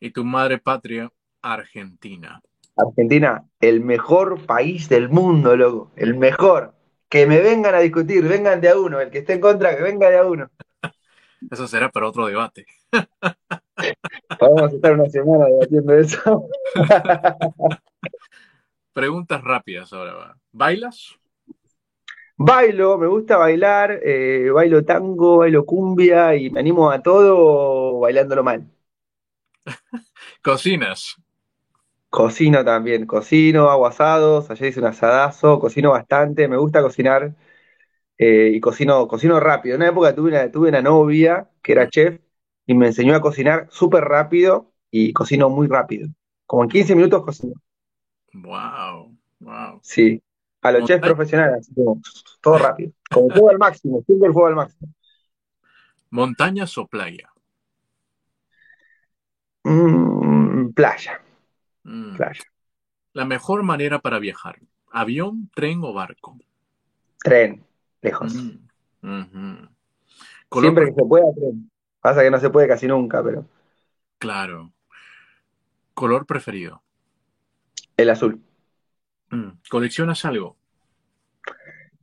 Y tu madre patria, Argentina. Argentina, el mejor país del mundo, loco, el mejor. Que me vengan a discutir, vengan de a uno, el que esté en contra, que venga de a uno. Eso será para otro debate. Podemos estar una semana debatiendo eso. Preguntas rápidas ahora. ¿Bailas? Bailo, me gusta bailar, eh, bailo tango, bailo cumbia y me animo a todo bailándolo mal. ¿Cocinas? Cocino también, cocino, hago asados, ayer hice un asadazo, cocino bastante, me gusta cocinar eh, y cocino, cocino rápido. En una época tuve una, tuve una novia que era chef y me enseñó a cocinar súper rápido y cocino muy rápido. Como en 15 minutos cocino. Wow, wow. Sí, a los chefs profesionales, así como todo rápido. Como fuego al máximo, siempre el fuego al máximo. ¿Montañas o playa? Mm, playa, Mm. playa. La mejor manera para viajar. ¿Avión, tren o barco? Tren, lejos. Mm. Siempre que se pueda, tren. Pasa que no se puede casi nunca, pero Claro. Color preferido. el azul. Mm. ¿Coleccionas algo?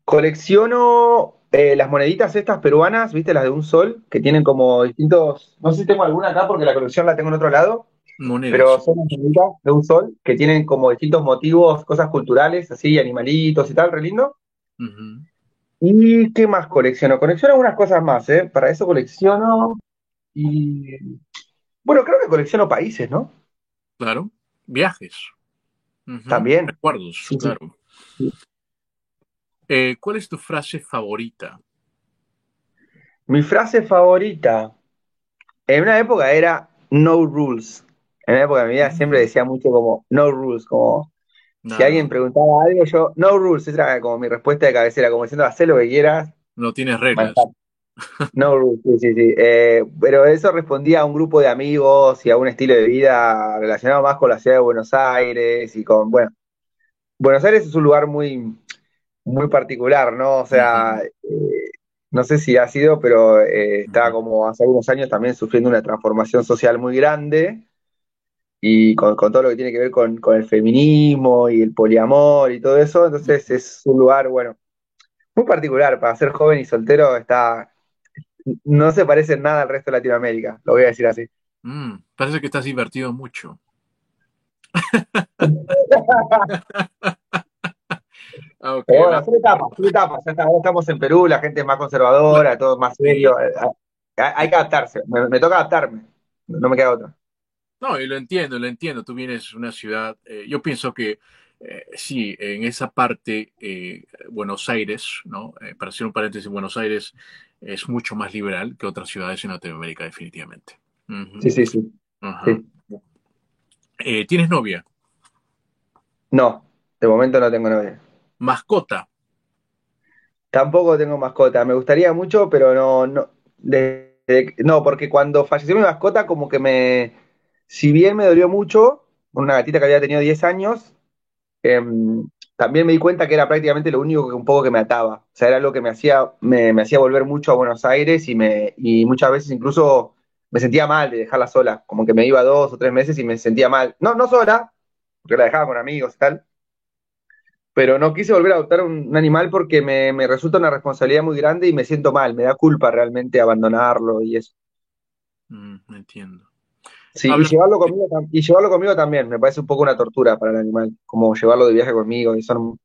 Colecciono eh, las moneditas estas peruanas, ¿viste? Las de un sol, que tienen como distintos. No sé si tengo alguna acá porque la colección la tengo en otro lado, Monedas. pero son las moneditas de un sol que tienen como distintos motivos, cosas culturales, así, animalitos y tal, re lindo. ¿Y qué más colecciono? Colecciono algunas cosas más, ¿eh? Para eso colecciono. Y. Bueno, creo que colecciono países, ¿no? Claro. Viajes. También. Recuerdos, claro. Eh, ¿cuál es tu frase favorita? Mi frase favorita en una época era no rules. En una época de mi vida siempre decía mucho como no rules, como si alguien preguntaba algo, yo no rules, esa era como mi respuesta de cabecera, como diciendo, haz lo que quieras, no tienes reglas. No sí, sí, sí. Eh, pero eso respondía a un grupo de amigos y a un estilo de vida relacionado más con la ciudad de Buenos Aires y con, bueno, Buenos Aires es un lugar muy, muy particular, ¿no? O sea, eh, no sé si ha sido, pero eh, estaba como hace algunos años también sufriendo una transformación social muy grande y con, con todo lo que tiene que ver con, con el feminismo y el poliamor y todo eso. Entonces es un lugar, bueno, muy particular para ser joven y soltero, está, no se parecen nada al resto de Latinoamérica, lo voy a decir así. Mm, parece que estás divertido mucho. Ah, okay, bueno, son etapas, son etapas. Ya estamos en Perú, la gente es más conservadora, todo más serio. Eh, hay que adaptarse, me, toca adaptarme, no me queda otra. No, y lo entiendo, lo entiendo. Tú vienes de una ciudad, eh, yo pienso que eh, sí, en esa parte, Buenos Aires, ¿no? para hacer un paréntesis, Buenos Aires es mucho más liberal que otras ciudades en Latinoamérica, definitivamente. Sí, sí, sí. ¿Tienes novia? No, de momento no tengo novia. ¿Mascota? Tampoco tengo mascota. Me gustaría mucho, pero no, no, no, porque cuando falleció mi mascota, como que me, si bien me dolió mucho, una gatita que había tenido 10 años, em, también me di cuenta que era prácticamente lo único que un poco que me ataba. O sea, era algo que me hacía, me, hacía volver mucho a Buenos Aires y, me, y muchas veces incluso me sentía mal de dejarla sola, como que me iba dos o tres meses y me sentía mal. No, no sola, porque la dejaba con amigos y tal, pero no quise volver a adoptar un, animal porque me, resulta una responsabilidad muy grande y me siento mal, me da culpa realmente abandonarlo y eso. Mm, entiendo. Sí, y llevarlo, conmigo, y llevarlo conmigo también, me parece un poco una tortura para el animal, como llevarlo de viaje conmigo y son...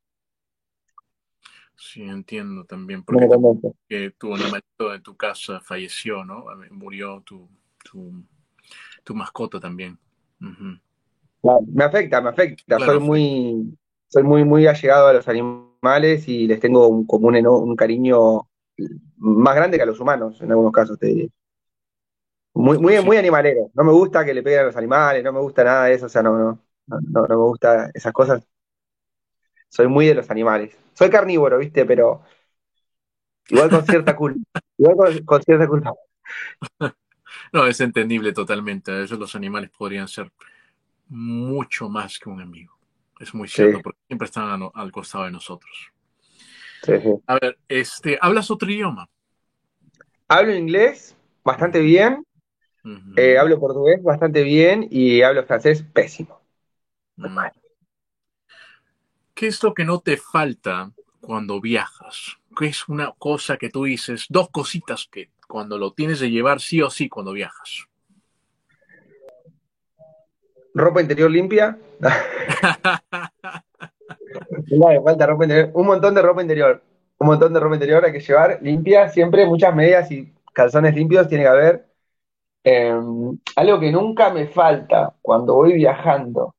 Sí, entiendo también, porque tu animalito en tu casa falleció, ¿no? Murió tu, tu, mascota también. me afecta, me afecta, soy muy soy muy, muy allegado a los animales y les tengo un, como un, cariño más grande que a los humanos, en algunos casos, te diría. Muy, muy, muy animalero. No me gusta que le peguen a los animales, no me gusta nada de eso, o sea, no, no, no, no me gusta esas cosas. Soy muy de los animales. Soy carnívoro, ¿viste? Pero igual con cierta culpa. Igual con, cierta culpa. No, es entendible totalmente. A veces los animales podrían ser mucho más que un amigo. Es muy cierto, porque siempre están al costado de nosotros. Sí, sí. A ver, este, ¿hablas otro idioma? Hablo inglés bastante bien, eh, hablo portugués bastante bien y hablo francés pésimo. Mm. ¿Qué es lo que no te falta cuando viajas? ¿Qué es una cosa que tú dices, dos cositas que cuando lo tienes de llevar sí o sí cuando viajas? ropa interior limpia. no, falta ropa interior. Un montón de ropa interior. Un montón de ropa interior hay que llevar limpia, siempre muchas medias y calzones limpios tiene que haber. Em, algo que nunca me falta cuando voy viajando.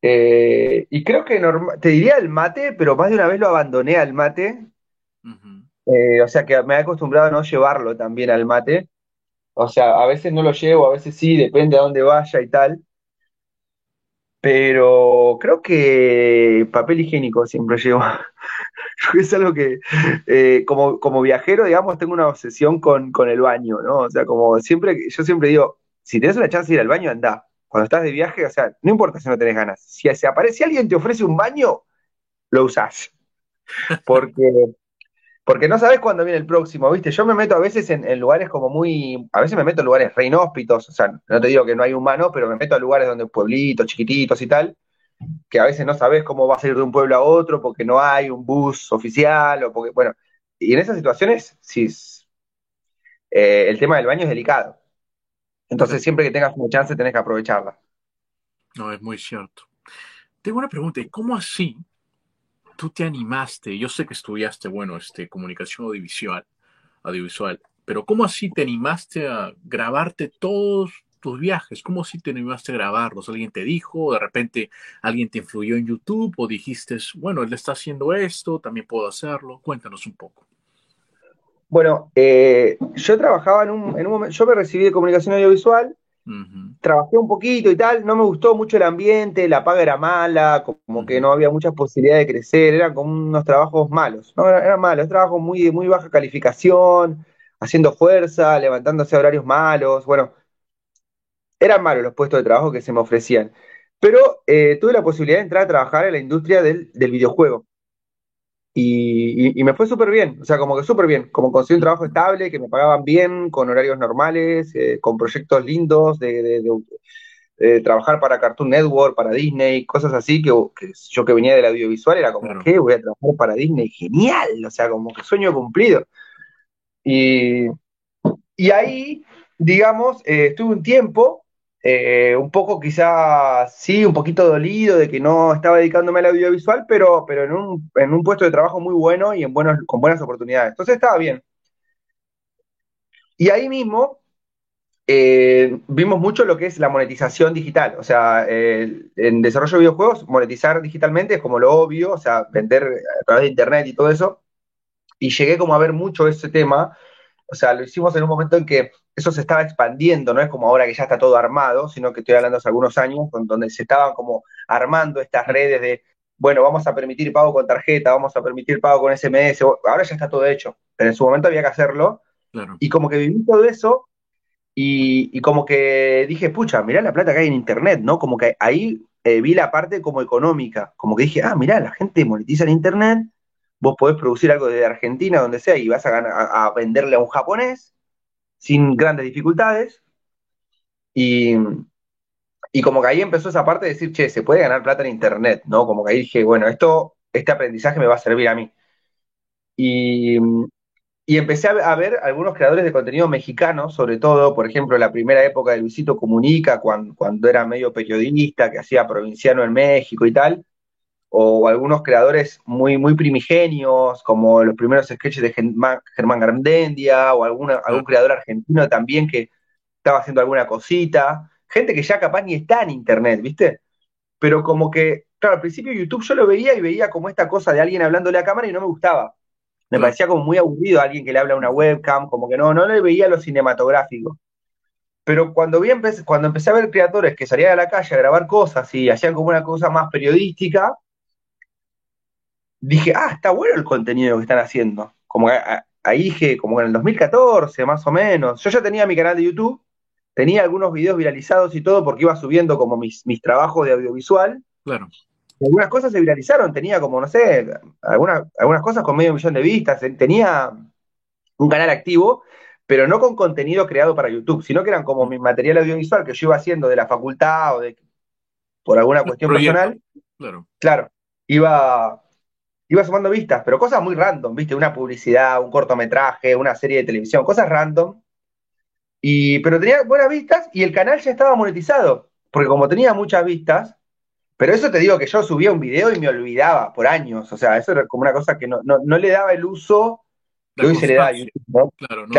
Eh, y creo que te diría el mate, pero más de una vez lo abandoné al mate. Eh, o sea que me he acostumbrado a no llevarlo también al mate. O sea, a veces no lo llevo, a veces sí, depende a dónde vaya y tal. Pero creo que papel higiénico siempre llevo. Creo que es algo que, eh, como, como viajero, digamos, tengo una obsesión con, el baño, ¿no? O sea, como siempre, yo siempre digo, si tienes una chance de ir al baño, anda. Cuando estás de viaje, o sea, no importa si no tenés ganas. Si se aparece alguien te ofrece un baño, lo usás. Porque porque no sabes cuándo viene el próximo, ¿viste? Yo me meto a veces en, lugares como muy. A veces me meto en lugares re inhóspitos, o sea, no te digo que no hay humanos, pero me meto a lugares donde pueblitos, chiquititos y tal, que a veces no sabes cómo vas a ir de un pueblo a otro porque no hay un bus oficial o porque. Bueno, y en esas situaciones, sí. Eh, el tema del baño es delicado. Entonces, siempre que tengas una chance, tenés que aprovecharla. No, es muy cierto. Tengo una pregunta, ¿y cómo así tú te animaste, yo sé que estudiaste, bueno, este, comunicación audiovisual, audiovisual, pero ¿cómo así te animaste a grabarte todos tus viajes? ¿Cómo así te animaste a grabarlos? ¿Alguien te dijo? ¿De repente alguien te influyó en YouTube? ¿O dijiste, bueno, él está haciendo esto, también puedo hacerlo? Cuéntanos un poco. Bueno, eh, yo trabajaba en un, en un momento, yo me recibí de comunicación audiovisual Trabajé un poquito y tal, no me gustó mucho el ambiente, la paga era mala, como que no había muchas posibilidades de crecer, eran como unos trabajos malos, no, eran, malos, trabajos muy, muy baja calificación, haciendo fuerza, levantándose a horarios malos, bueno, eran malos los puestos de trabajo que se me ofrecían. Pero eh, tuve la posibilidad de entrar a trabajar en la industria del, del videojuego. Y, me fue súper bien, o sea, como que súper bien, como conseguí un trabajo estable, que me pagaban bien, con horarios normales, eh, con proyectos lindos de, trabajar para Cartoon Network, para Disney, cosas así, que, yo que venía del audiovisual era como, ¿qué? Voy a trabajar para Disney, genial, o sea, como que sueño cumplido. Y, Y ahí, digamos, eh, estuve un tiempo, eh, un poco quizás, sí, un poquito dolido de que no estaba dedicándome al audiovisual, pero, pero en, un, en un puesto de trabajo muy bueno y en buenos, con buenas oportunidades. Entonces estaba bien. Y ahí mismo eh, vimos mucho lo que es la monetización digital. O sea, eh, en desarrollo de videojuegos, monetizar digitalmente es como lo obvio, o sea, vender a través de internet y todo eso. Y llegué como a ver mucho ese tema. O sea, lo hicimos en un momento en que eso se estaba expandiendo, no es como ahora que ya está todo armado, sino que estoy hablando hace algunos años, donde se estaban como armando estas redes de, bueno, vamos a permitir pago con tarjeta, vamos a permitir pago con SMS, ahora ya está todo hecho, pero en su momento había que hacerlo. Y como que viví todo eso y, como que dije, pucha, mirá la plata que hay en Internet, ¿no? Como que ahí eh, vi la parte como económica, como que dije, ah, mirá, la gente monetiza en Internet, vos podés producir algo de Argentina, donde sea, y vas a, a, venderle a un japonés sin grandes dificultades. Y, y como que ahí empezó esa parte de decir, che, se puede ganar plata en Internet, ¿no? Como que ahí dije, bueno, esto, este aprendizaje me va a servir a mí. Y, y empecé a ver algunos creadores de contenido mexicanos, sobre todo, por ejemplo, la primera época de Luisito Comunica, cuando, cuando era medio periodista, que hacía provinciano en México y tal, o algunos creadores muy, muy primigenios, como los primeros sketches de Germán, Garmendia, o alguna, algún creador argentino también que estaba haciendo alguna cosita, gente que ya capaz ni está en internet, ¿viste? Pero como que, claro, al principio YouTube yo lo veía y veía como esta cosa de alguien hablándole a cámara y no me gustaba me parecía como muy aburrido alguien que le habla a una webcam, como que no, no le veía lo cinematográfico. Pero cuando, vi, empecé, cuando empecé a ver creadores que salían a la calle a grabar cosas y hacían como una cosa más periodística, dije, ah, está bueno el contenido que están haciendo. Como ahí dije, como en el 2014, más o menos. Yo ya tenía mi canal de YouTube, tenía algunos videos viralizados y todo porque iba subiendo como mis, mis trabajos de audiovisual. Claro algunas cosas se viralizaron, tenía como, no sé, algunas, algunas cosas con medio millón de vistas, tenía un canal activo, pero no con contenido creado para YouTube, sino que eran como mi material audiovisual que yo iba haciendo de la facultad o de por alguna cuestión personal. Claro. Claro, iba, iba sumando vistas, pero cosas muy random, ¿viste? Una publicidad, un cortometraje, una serie de televisión, cosas random. Y, pero tenía buenas vistas y el canal ya estaba monetizado, porque como tenía muchas vistas, pero eso te digo que yo subía un video y me olvidaba por años. O sea, eso era como una cosa que no, le daba el uso que hoy se le da a YouTube. Claro, no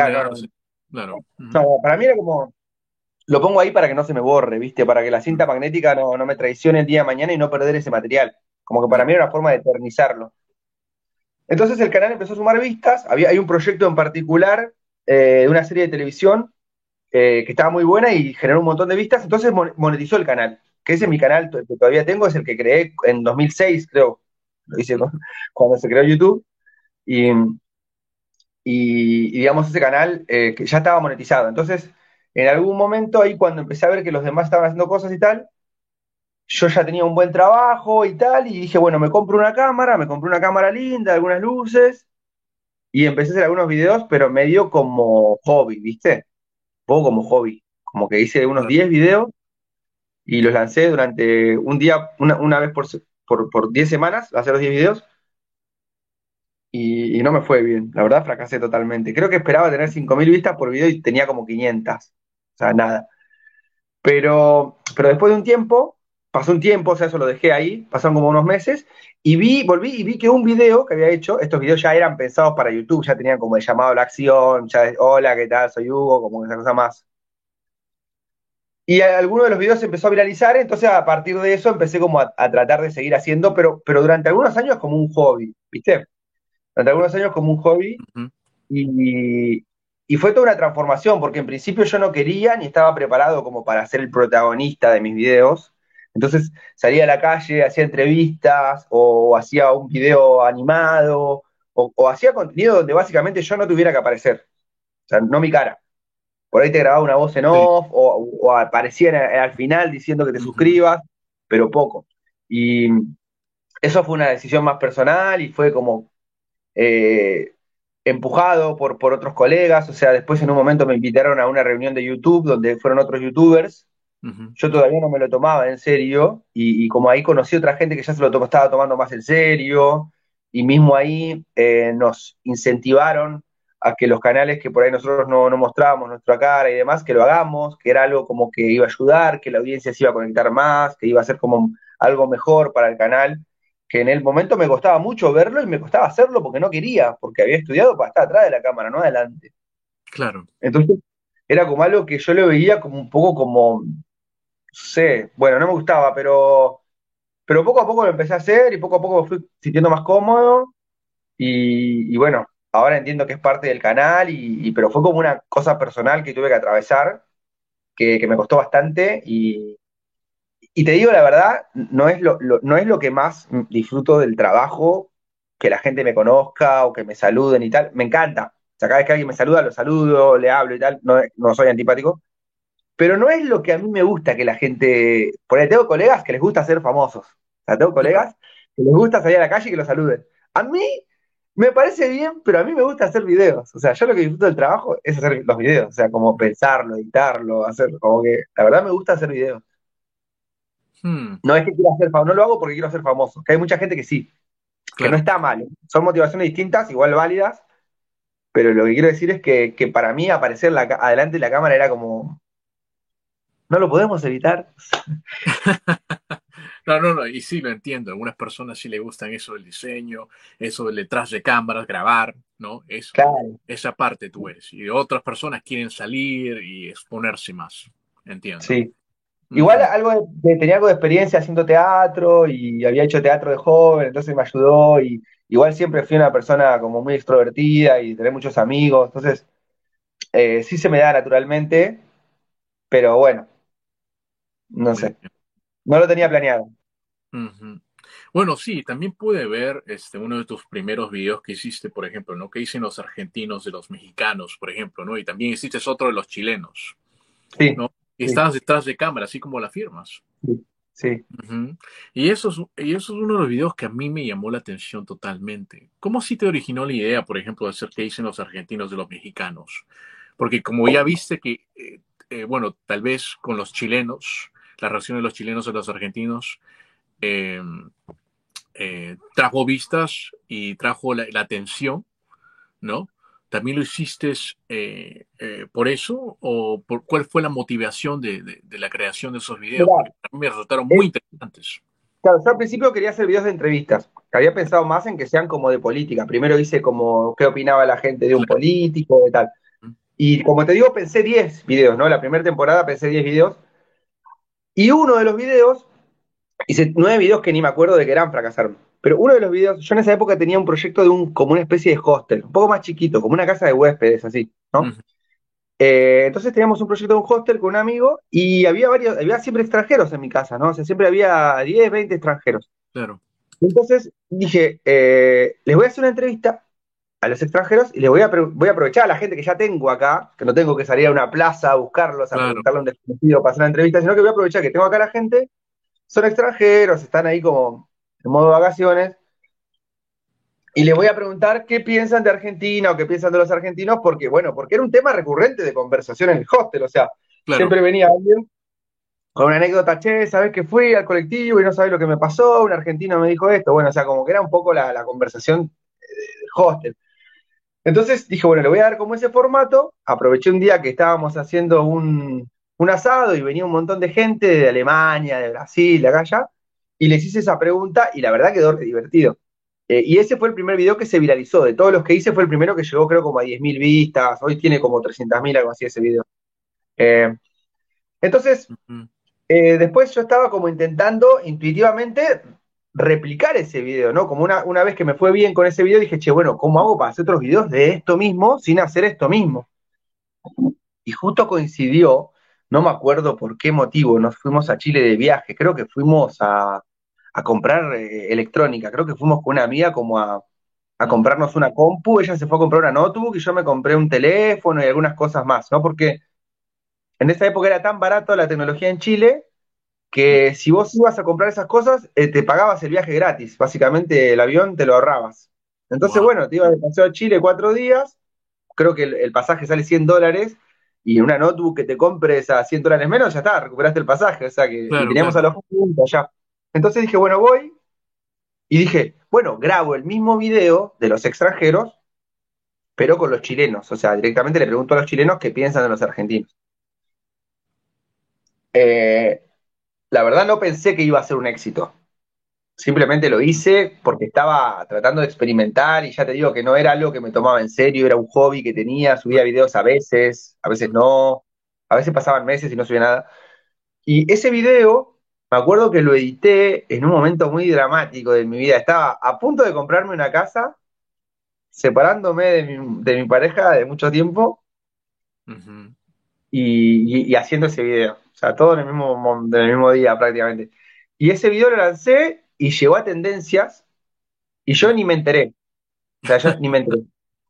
claro, para mí era como. Lo pongo ahí para que no se me borre, ¿viste? Para que la cinta magnética no, me traicione el día de mañana y no perder ese material. Como que para mí era una forma de eternizarlo. Entonces el canal empezó a sumar vistas. Había, hay un proyecto en particular eh, de una serie de televisión eh, que estaba muy buena y generó un montón de vistas. Entonces monetizó el canal que ese es mi canal que todavía tengo, es el que creé en 2006, creo, lo hice cuando se creó YouTube, y, digamos ese canal eh, que ya estaba monetizado. Entonces, en algún momento ahí cuando empecé a ver que los demás estaban haciendo cosas y tal, yo ya tenía un buen trabajo y tal, y dije, bueno, me compro una cámara, me compré una cámara linda, algunas luces, y empecé a hacer algunos videos, pero medio como hobby, ¿viste? Un poco como hobby. Como que hice unos 10 videos y los lancé durante un día, una, vez por, por, por 10 semanas, hacer los 10 videos, y, no me fue bien, la verdad fracasé totalmente. Creo que esperaba tener 5.000 vistas por video y tenía como 500, o sea, nada. Pero, pero después de un tiempo, pasó un tiempo, o sea, eso lo dejé ahí, pasaron como unos meses, y vi, volví y vi que un video que había hecho, estos videos ya eran pensados para YouTube, ya tenían como el llamado a la acción, ya hola, ¿qué tal? Soy Hugo, como esa cosa más, y alguno de los videos se empezó a viralizar, entonces a partir de eso empecé como a, tratar de seguir haciendo, pero, pero durante algunos años como un hobby, ¿viste? Durante algunos años como un hobby. y, y, fue toda una transformación, porque en principio yo no quería ni estaba preparado como para ser el protagonista de mis videos. Entonces salía a la calle, hacía entrevistas o hacía un video animado o, o hacía contenido donde básicamente yo no tuviera que aparecer. O sea, no mi cara por ahí te grababa una voz en off o, aparecía al final diciendo que te suscribas, pero poco. Y eso fue una decisión más personal y fue como eh, empujado por, por otros colegas. O sea, después en un momento me invitaron a una reunión de YouTube donde fueron otros youtubers. Yo todavía no me lo tomaba en serio y, como ahí conocí otra gente que ya se lo estaba tomando más en serio y mismo ahí eh, nos incentivaron a que los canales que por ahí nosotros no, no mostrábamos nuestra cara y demás, que lo hagamos, que era algo como que iba a ayudar, que la audiencia se iba a conectar más, que iba a ser como algo mejor para el canal, que en el momento me costaba mucho verlo y me costaba hacerlo porque no quería, porque había estudiado para estar atrás de la cámara, no adelante. Claro. Entonces, era como algo que yo lo veía como un poco como, sé, bueno, no me gustaba, pero, pero poco a poco lo empecé a hacer y poco a poco me fui sintiendo más cómodo. Y, y bueno, ahora entiendo que es parte del canal, y, pero fue como una cosa personal que tuve que atravesar, que, que me costó bastante y, y te digo la verdad, no es lo, no es lo que más disfruto del trabajo, que la gente me conozca o que me saluden y tal, me encanta. Cada vez que alguien me saluda, lo saludo, le hablo y tal, no, no soy antipático, pero no es lo que a mí me gusta que la gente, porque tengo colegas que les gusta ser famosos, o sea, tengo colegas que les gusta salir a la calle y que los saluden. A mí me parece bien, pero a mí me gusta hacer videos, o sea, yo lo que disfruto del trabajo es hacer los videos, o sea, como pensarlo, editarlo, hacer, como que, la verdad me gusta hacer videos. Hmm, No es que quiera ser famoso, no lo hago porque quiero ser famoso, que hay mucha gente que sí, que no está mal, ¿eh? son motivaciones distintas, igual válidas, pero lo que quiero decir es que, que para mí aparecer la, adelante de la cámara era como, no lo podemos evitar. No, no, no, y sí lo entiendo. A algunas personas sí le gustan eso del diseño, eso del detrás de cámaras, grabar, ¿no? Eso, Claro, esa parte tú eres. Y otras personas quieren salir y exponerse más. Entiendo. sí. Igual algo de- de- tenía algo de experiencia haciendo teatro y había hecho teatro de joven, entonces me ayudó y igual siempre fui una persona como muy extrovertida y tener muchos amigos, entonces eh, sí se me da naturalmente, pero bueno, no sé, no lo tenía planeado. Bueno, sí, también pude ver este, uno de tus primeros videos que hiciste, por ejemplo, ¿no? Que dicen los argentinos de los mexicanos, por ejemplo, ¿no? Y también hiciste otro de los chilenos, Sí, ¿no? Y sí, estabas detrás de cámara, así como la firmas. sí, sí. Y eso es, y eso es uno de los videos que a mí me llamó la atención totalmente. ¿Cómo así te originó la idea, por ejemplo, de hacer que dicen los argentinos de los mexicanos? Porque como ya viste que, eh, eh, bueno, tal vez con los chilenos, la reacción de los chilenos a los argentinos eh, eh, trajo vistas y trajo la, la atención, ¿no? ¿También lo hiciste eh, eh, por eso? ¿O por cuál fue la motivación de, de, de la creación de esos videos? Mirá, Porque me resultaron es- muy interesantes. claro, yo al principio quería hacer videos de entrevistas, había pensado más en que sean como de política, primero hice como qué opinaba la gente de un Claro. político, de tal. Y como te digo, pensé 10 videos, ¿no? La primera temporada pensé 10 videos. Y uno de los videos, hice nueve videos que ni me acuerdo de que eran, fracasaron. Pero uno de los videos, yo en esa época tenía un proyecto de un, como una especie de hostel, un poco más chiquito, como una casa de huéspedes, así, ¿no? Eh, entonces teníamos un proyecto de un hostel con un amigo y había varios, había siempre extranjeros en mi casa, ¿no? O sea, siempre había 10, 20 extranjeros. Claro, Entonces dije, eh, les voy a hacer una entrevista a los extranjeros y les voy a, voy a aprovechar a la gente que ya tengo acá, que no tengo que salir a una plaza a buscarlos, a claro, preguntarle a un desconocido hacer una entrevista, sino que voy a aprovechar que tengo acá a la gente, son extranjeros, están ahí como en modo vacaciones, y les voy a preguntar qué piensan de Argentina o qué piensan de los argentinos, porque, bueno, porque era un tema recurrente de conversación en el hostel, o sea, claro, siempre venía alguien con una anécdota, che, ¿sabes que fui al colectivo y no sabes lo que me pasó? Un argentino me dijo esto, bueno, o sea, como que era un poco la, la conversación eh, del hostel. Entonces dije, bueno, le voy a dar como ese formato. Aproveché un día que estábamos haciendo un, un asado y venía un montón de gente de Alemania, de Brasil, de acá allá, y les hice esa pregunta y la verdad quedó re divertido. Eh, y ese fue el primer video que se viralizó. De todos los que hice fue el primero que llegó creo como a 10.000 vistas. Hoy tiene como 300.000, algo así ese video. Eh, entonces, eh, después yo estaba como intentando intuitivamente replicar ese video, ¿no? Como una, una vez que me fue bien con ese video, dije, che, bueno, ¿cómo hago para hacer otros videos de esto mismo sin hacer esto mismo? Y justo coincidió, no me acuerdo por qué motivo, nos fuimos a Chile de viaje, creo que fuimos a, a comprar eh, electrónica, creo que fuimos con una amiga como a, a comprarnos una compu, ella se fue a comprar una notebook y yo me compré un teléfono y algunas cosas más, ¿no? Porque en esa época era tan barato la tecnología en Chile que si vos ibas a comprar esas cosas, eh, te pagabas el viaje gratis. Básicamente el avión te lo ahorrabas. Entonces, Wow, bueno, te ibas de paseo a Chile cuatro días, creo que el, el pasaje sale 100 dólares, y una notebook que te compres a 100 dólares menos, ya está, recuperaste el pasaje, o sea que, claro, teníamos claro, a los juntos allá. Entonces dije, bueno, voy, y dije, bueno, grabo el mismo video de los extranjeros, pero con los chilenos. O sea, directamente le pregunto a los chilenos qué piensan de los argentinos. Eh, la verdad no pensé que iba a ser un éxito. Simplemente lo hice porque estaba tratando de experimentar y ya te digo que no era algo que me tomaba en serio, era un hobby que tenía, subía videos a veces, a veces no, a veces pasaban meses y no subía nada. Y ese video, me acuerdo que lo edité en un momento muy dramático de mi vida. Estaba a punto de comprarme una casa, separándome de mi, pareja de mucho tiempo y, y, haciendo ese video. O sea, todo en el mismo, en el mismo día prácticamente. Y ese video lo lancé y llegó a tendencias y yo ni me enteré. O sea, yo ni me enteré.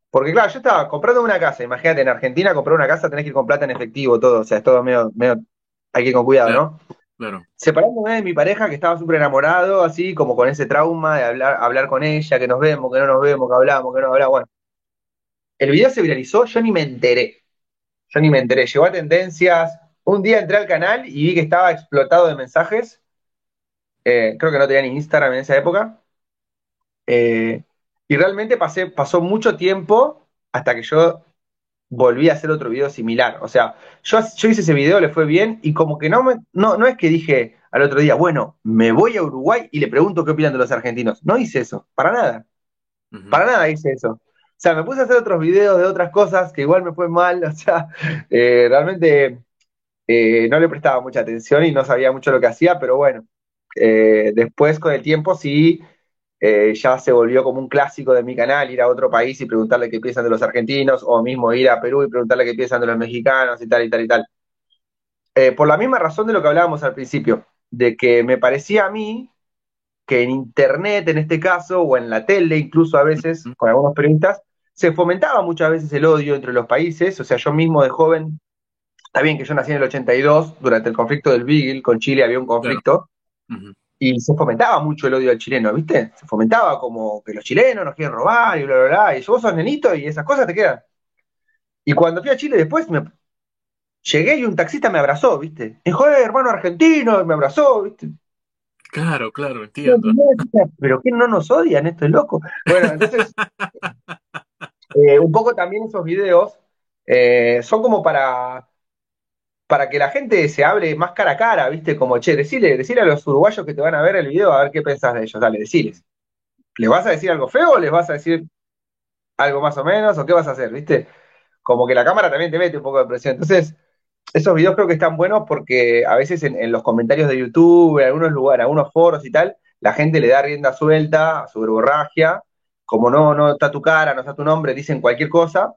Porque claro, yo estaba comprando una casa, imagínate, en Argentina comprar una casa tenés que ir con plata en efectivo, todo, o sea, es todo medio, medio hay que ir con cuidado, ¿no? Claro. Separándome de mi pareja que estaba súper enamorado, así como con ese trauma de hablar, hablar con ella, que nos vemos, que no nos vemos, que hablamos, que no hablamos, bueno. El video se viralizó, yo ni me enteré. Yo ni me enteré. Llegó a tendencias. Un día entré al canal y vi que estaba explotado de mensajes eh, creo que no tenía ni Instagram en esa época. Eh, y realmente pasé, pasó mucho tiempo hasta que yo volví a hacer otro video similar. O sea, yo, yo hice ese video, le fue bien, y como que no, me, no, no es que dije al otro día, bueno, me voy a Uruguay y le pregunto qué opinan de los argentinos. No hice eso, para nada. Para nada hice eso. O sea, me puse a hacer otros videos de otras cosas que igual me fue mal. O sea, eh, realmente no le prestaba mucha atención y no sabía mucho lo que hacía, pero bueno, eh, después, con el tiempo, sí, eh, ya se volvió como un clásico de mi canal, ir a otro país y preguntarle qué piensan de los argentinos, o mismo ir a Perú y preguntarle qué piensan de los mexicanos y tal y tal y tal. Eh, por la misma razón de lo que hablábamos al principio, de que me parecía a mí que en Internet, en este caso, o en la tele, incluso a veces, con algunos periodistas, se fomentaba muchas veces el odio entre los países, o sea, yo mismo de joven, está bien que yo nací en el 82, durante el conflicto del Beagle, con Chile había un conflicto, y se fomentaba mucho el odio al chileno, ¿viste? Se fomentaba como que los chilenos nos quieren robar y bla, bla, bla. Y vos sos nenito y esas cosas te quedan. Y cuando fui a Chile después, me... llegué y un taxista me abrazó, ¿viste? Y dijo, eh, hermano argentino, y me abrazó, ¿viste? Claro, claro, entiendo. Pero ¿quién no nos odian? Esto es loco. Bueno, entonces, eh, un poco también esos videos eh, son como para para que la gente se hable más cara a cara, ¿viste? Como, che, decile, a los uruguayos que te van a ver el video a ver qué pensás de ellos, dale, deciles. ¿Les vas a decir algo feo o les vas a decir algo más o menos? ¿O qué vas a hacer, viste? Como que la cámara también te mete un poco de presión. Entonces, esos videos creo que están buenos porque a veces en, los comentarios de YouTube, en algunos lugares, en algunos foros y tal, la gente le da rienda suelta a su verborragia, como no, no está tu cara, no está tu nombre, dicen cualquier cosa,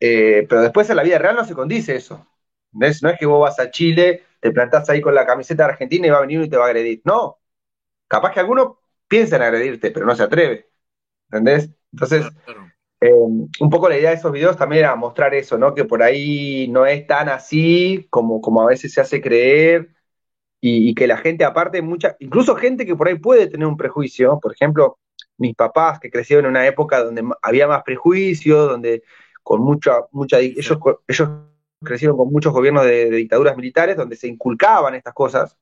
eh, pero después en la vida real no se condice eso. No es que vos vas a Chile, te plantás ahí con la camiseta argentina y va a venir y te va a agredir. No. Capaz que alguno piensa en agredirte, pero no se atreve. ¿Entendés? Entonces, eh, un poco la idea de esos videos también era mostrar eso, ¿no? Que por ahí no es tan así como, como a veces se hace creer y, que la gente, aparte, mucha, incluso gente que por ahí puede tener un prejuicio, por ejemplo, mis papás que crecieron en una época donde había más prejuicios, donde con mucha, mucha, ellos, ellos crecieron con muchos gobiernos de, dictaduras militares donde se inculcaban estas cosas.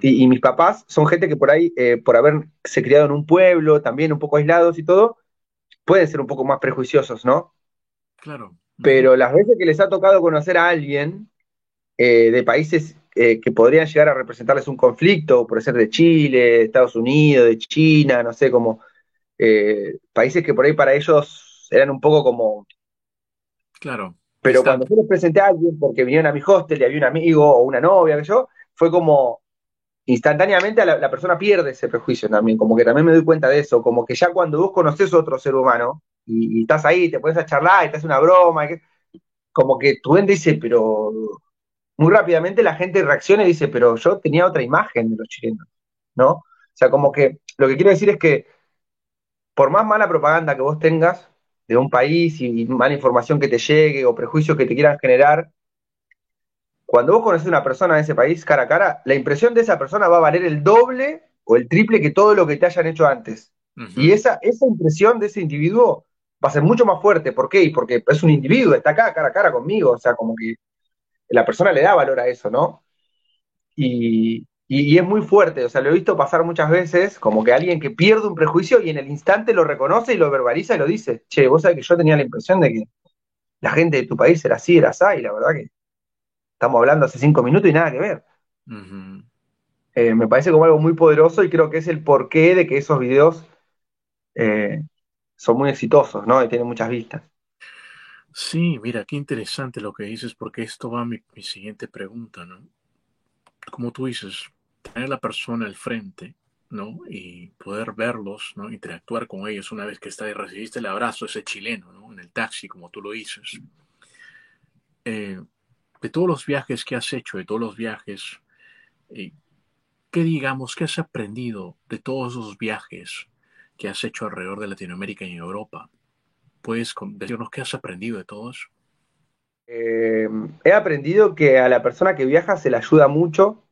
Y, mis papás son gente que por ahí, eh, por haberse criado en un pueblo, también un poco aislados y todo, pueden ser un poco más prejuiciosos, ¿no? Claro. Pero las veces que les ha tocado conocer a alguien eh, de países eh, que podrían llegar a representarles un conflicto, por ser de Chile, de Estados Unidos, de China, no sé, como países que por ahí para ellos eran un poco como... Claro. Pero cuando yo les presenté a alguien porque vinieron a mi hostel y había un amigo o una novia que yo, fue como instantáneamente la, persona pierde ese prejuicio también, como que también me doy cuenta de eso, como que ya cuando vos conoces a otro ser humano y, estás ahí, te pones a charlar y te hace una broma, como que tu mente dice, pero muy rápidamente la gente reacciona y dice, pero yo tenía otra imagen de los chilenos, ¿no? O sea, como que lo que quiero decir es que por más mala propaganda que vos tengas, de un país y, mala información que te llegue o prejuicios que te quieran generar, cuando vos conoces a una persona de ese país cara a cara, la impresión de esa persona va a valer el doble o el triple que todo lo que te hayan hecho antes. Y esa, esa impresión de ese individuo va a ser mucho más fuerte. ¿Por qué? Porque es un individuo, está acá cara a cara conmigo, o sea, como que la persona le da valor a eso, ¿no? Y, Y, es muy fuerte, o sea, lo he visto pasar muchas veces, como que alguien que pierde un prejuicio y en el instante lo reconoce y lo verbaliza y lo dice. Che, vos sabés que yo tenía la impresión de que la gente de tu país era así, era así, y la verdad que estamos hablando hace cinco minutos y nada que ver. Eh, me parece como algo muy poderoso y creo que es el porqué de que esos videos eh, son muy exitosos, ¿no? Y tienen muchas vistas. Sí, mira, qué interesante lo que dices, porque esto va a mi, siguiente pregunta, ¿no? Como tú dices, tener a la persona al frente, ¿no? Y poder verlos, ¿no? Interactuar con ellos una vez que está y recibiste el abrazo, ese chileno, ¿no? En el taxi, como tú lo dices. Eh, de todos los viajes que has hecho, de todos los viajes, eh, ¿qué digamos, qué has aprendido de todos esos viajes que has hecho alrededor de Latinoamérica y Europa? ¿Puedes decirnos qué has aprendido de todos? Eh, he aprendido que a la persona que viaja se le ayuda mucho,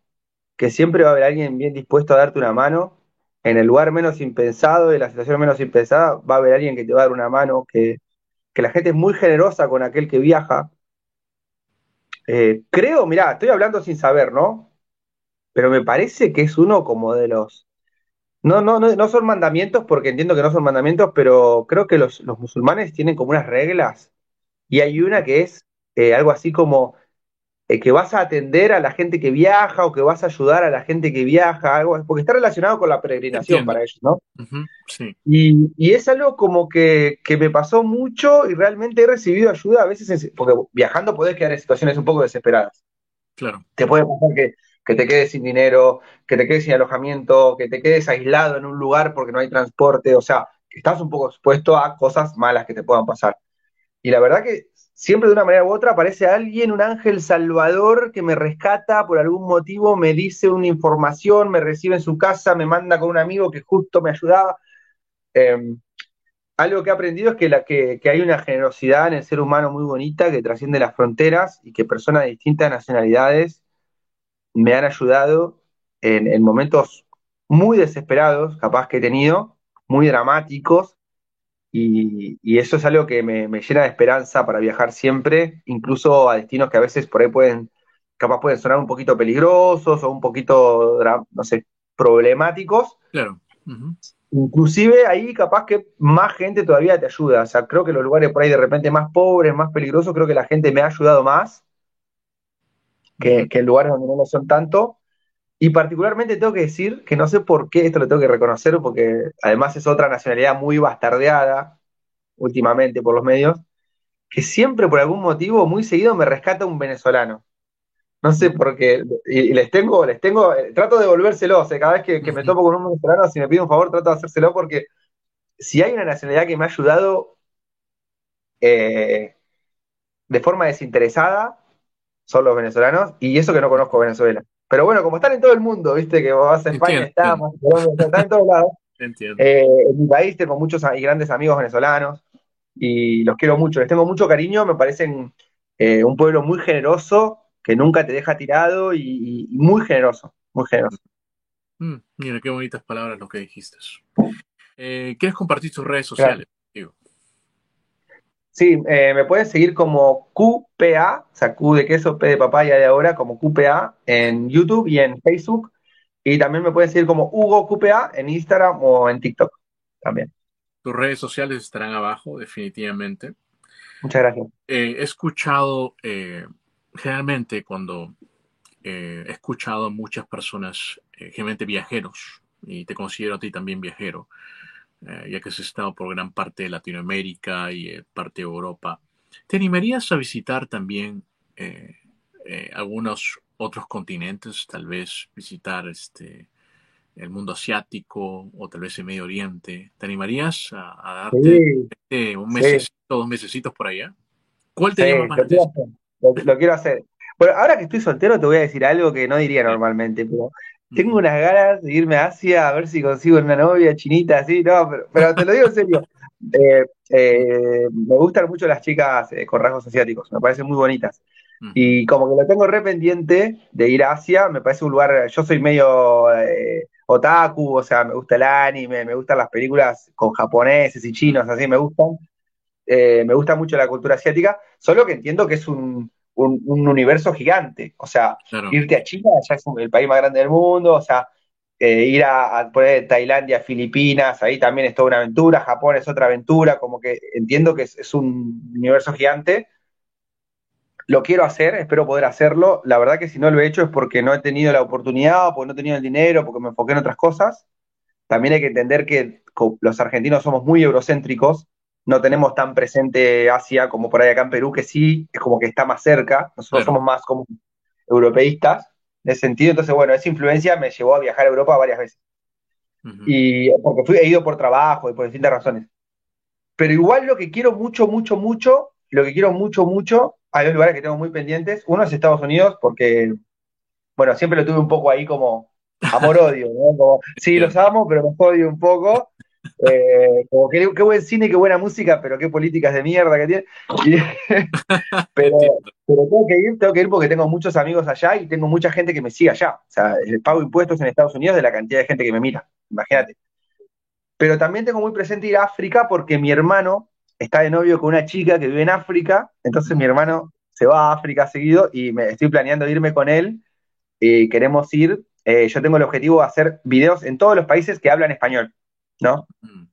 que siempre va a haber alguien bien dispuesto a darte una mano. En el lugar menos impensado, en la situación menos impensada, va a haber alguien que te va a dar una mano, que, que la gente es muy generosa con aquel que viaja. Eh, creo, mirá, estoy hablando sin saber, ¿no? Pero me parece que es uno como de los... No, no, no, no son mandamientos porque entiendo que no son mandamientos, pero creo que los, los musulmanes tienen como unas reglas y hay una que es eh, algo así como eh, que vas a atender a la gente que viaja o que vas a ayudar a la gente que viaja, algo, porque está relacionado con la peregrinación para ellos, ¿no? sí. y, es algo como que, me pasó mucho y realmente he recibido ayuda a veces, porque viajando podés quedar en situaciones un poco desesperadas. Claro. Te puede pasar que, que te quedes sin dinero, que te quedes sin alojamiento, que te quedes aislado en un lugar porque no hay transporte, o sea, estás un poco expuesto a cosas malas que te puedan pasar. Y la verdad que siempre de una manera u otra aparece alguien, un ángel salvador que me rescata por algún motivo, me dice una información, me recibe en su casa, me manda con un amigo que justo me ayudaba. Em, algo que he aprendido es que, hay una generosidad en el ser humano muy bonita que trasciende las fronteras y que personas de distintas nacionalidades me han ayudado en, en momentos muy desesperados, capaz que he tenido, muy dramáticos, y, eso es algo que me, llena de esperanza para viajar siempre, incluso a destinos que a veces por ahí pueden, capaz pueden sonar un poquito peligrosos o un poquito, no sé, problemáticos. Claro. Inclusive ahí capaz que más gente todavía te ayuda. O sea, creo que los lugares por ahí de repente más pobres, más peligrosos, creo que la gente me ha ayudado más que, que en lugares donde no lo son tanto. Y particularmente tengo que decir que no sé por qué, esto lo tengo que reconocer, porque además es otra nacionalidad muy bastardeada últimamente por los medios, que siempre por algún motivo muy seguido me rescata un venezolano. No sé por qué. Y, les tengo, les tengo, eh, trato de devolvérselos. Eh, cada vez que, me topo con un venezolano, si me pide un favor, trato de hacérselo porque si hay una nacionalidad que me ha ayudado eh, de forma desinteresada, son los venezolanos, y eso que no conozco Venezuela. Pero bueno, como están en todo el mundo, viste que vas a España, estamos, están en todos lados. Eh, en mi país tengo muchos y grandes amigos venezolanos y los quiero mucho, les tengo mucho cariño, me parecen eh, un pueblo muy generoso, que nunca te deja tirado y, muy generoso, muy generoso. Mm, mira, qué bonitas palabras lo que dijiste. Eh, ¿Quieres compartir tus redes sociales? Sí, eh, me pueden seguir como QPA, o sea, Q de queso, P de papaya de ahora, como QPA en YouTube y en Facebook. Y también me pueden seguir como Hugo QPA en Instagram o en TikTok también. Tus redes sociales estarán abajo, definitivamente. Muchas gracias. Eh, he escuchado, eh, generalmente cuando he escuchado a muchas personas, generalmente viajeros, y te considero a ti también viajero, eh, ya que has estado por gran parte de Latinoamérica y eh, parte de Europa. ¿Te animarías a visitar también eh, algunos otros continentes? Tal vez visitar este, el mundo asiático o tal vez el Medio Oriente. ¿Te animarías a, darte este, un mes, dos mesecitos por allá? ¿Cuál te llama más lo quiero, hacer, lo quiero hacer. Bueno, ahora que estoy soltero te voy a decir algo que no diría normalmente, pero tengo unas ganas de irme a Asia a ver si consigo una novia chinita, así, no, pero, te lo digo en serio. Eh, eh, me gustan mucho las chicas eh, con rasgos asiáticos, me parecen muy bonitas. Y como que lo tengo re pendiente de ir a Asia, me parece un lugar, yo soy medio otaku, o sea, me gusta el anime, me gustan las películas con japoneses y chinos, así me gustan. me gusta mucho la cultura asiática, solo que entiendo que es un, un, universo gigante. O sea, irte a China ya es el país más grande del mundo, o sea, eh, ir a, Tailandia, Filipinas, ahí también es toda una aventura, Japón es otra aventura, como que entiendo que es, un universo gigante. Lo quiero hacer, espero poder hacerlo. La verdad que si no lo he hecho es porque no he tenido la oportunidad, porque no he tenido el dinero, porque me enfoqué en otras cosas. También hay que entender que los argentinos somos muy eurocéntricos, no tenemos tan presente Asia como por ahí acá en Perú, que sí, es como que está más cerca. Nosotros somos más como europeístas en ese sentido. Entonces, bueno, esa influencia me llevó a viajar a Europa varias veces. Y porque fui, he ido por trabajo y por distintas razones. Pero igual lo que quiero mucho, mucho, mucho, lo que quiero mucho, mucho, hay dos lugares que tengo muy pendientes. Uno es Estados Unidos, porque, bueno, siempre lo tuve un poco ahí como amor-odio, ¿no? sí, los amo, pero me odio un poco. Eh, como qué, buen cine, qué buena música, pero qué políticas de mierda que tiene. pero, tengo que ir, tengo que ir porque tengo muchos amigos allá y tengo mucha gente que me sigue allá. O sea, pago impuestos en Estados Unidos de la cantidad de gente que me mira, imagínate. Pero también tengo muy presente ir a África porque mi hermano está de novio con una chica que vive en África, entonces mi hermano se va a África seguido y me estoy planeando irme con él y queremos ir. Eh, yo tengo el objetivo de hacer videos en todos los países que hablan español. ¿No? Mm.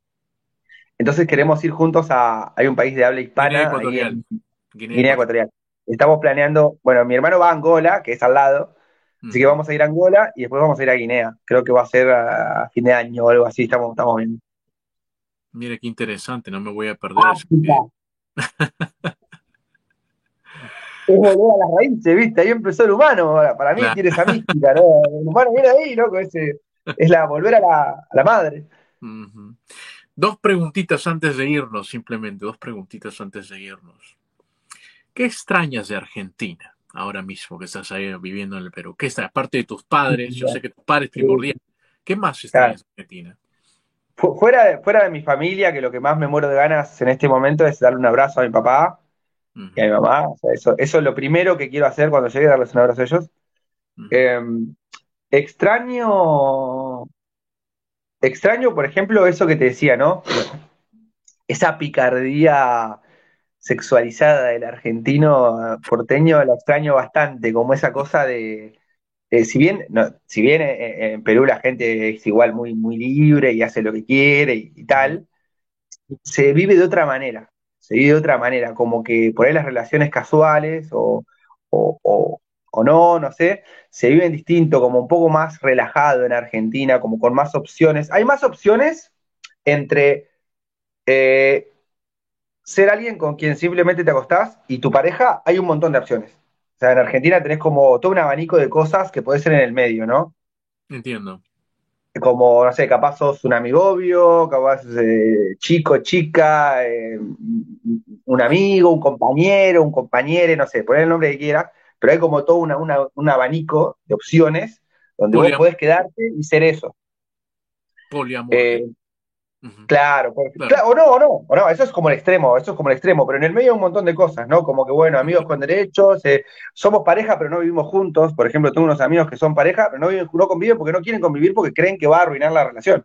Entonces queremos ir juntos a, hay un país de habla hispana, Guinea Ecuatorial. Estamos planeando, bueno, mi hermano va a Angola, que es al lado, así que vamos a ir a Angola y después vamos a ir a Guinea. Creo que va a ser a, fin de año o algo así, estamos, estamos viendo. Mire qué interesante, no me voy a perder eso. es volver a las raíces, ¿viste? Ahí empezó el humano, para mí tiene esa mística, ¿no? El humano viene ahí, loco, ese, es la volver a la, a la madre. Dos preguntitas antes de irnos, simplemente, dos preguntitas antes de irnos. ¿Qué extrañas de Argentina ahora mismo que estás ahí viviendo en el Perú? ¿Qué está? Aparte de tus padres, yo sé que tus padres primordial. ¿Qué más extrañas de Argentina? Fuera de, fuera de mi familia, que lo que más me muero de ganas en este momento es darle un abrazo a mi papá y a mi mamá. eso, eso es lo primero que quiero hacer cuando llegue a darles un abrazo a ellos. Em, extraño Extraño, por ejemplo, eso que te decía, ¿no? Esa picardía sexualizada del argentino porteño la extraño bastante, como esa cosa de, si bien, si bien eh, eh, en Perú la gente es igual muy, muy libre y hace lo que quiere y, tal, se vive de otra manera, se vive de otra manera, como que por ahí las relaciones casuales o, o no, no sé, se viven distinto, como un poco más relajado en Argentina, como con más opciones. Hay más opciones entre eh, ser alguien con quien simplemente te acostás y tu pareja, hay un montón de opciones. O sea, en Argentina tenés como todo un abanico de cosas que puede ser en el medio, ¿no? Entiendo. Como, no sé, capaz sos un amigobio, capaz eh, chico, chica, eh, un amigo, un compañero, un compañero, no sé, poner el nombre que quieras pero hay como todo un abanico de opciones donde vos podés quedarte y ser eso. Poliamor. Eh, claro, o no, o no, o no, eso es como el extremo, eso es como el extremo, pero en el medio hay un montón de cosas, ¿no? Como que, bueno, amigos con derechos, eh, somos pareja pero no vivimos juntos, por ejemplo, tengo unos amigos que son pareja pero no, viven, no conviven porque no quieren convivir porque creen que va a arruinar la relación,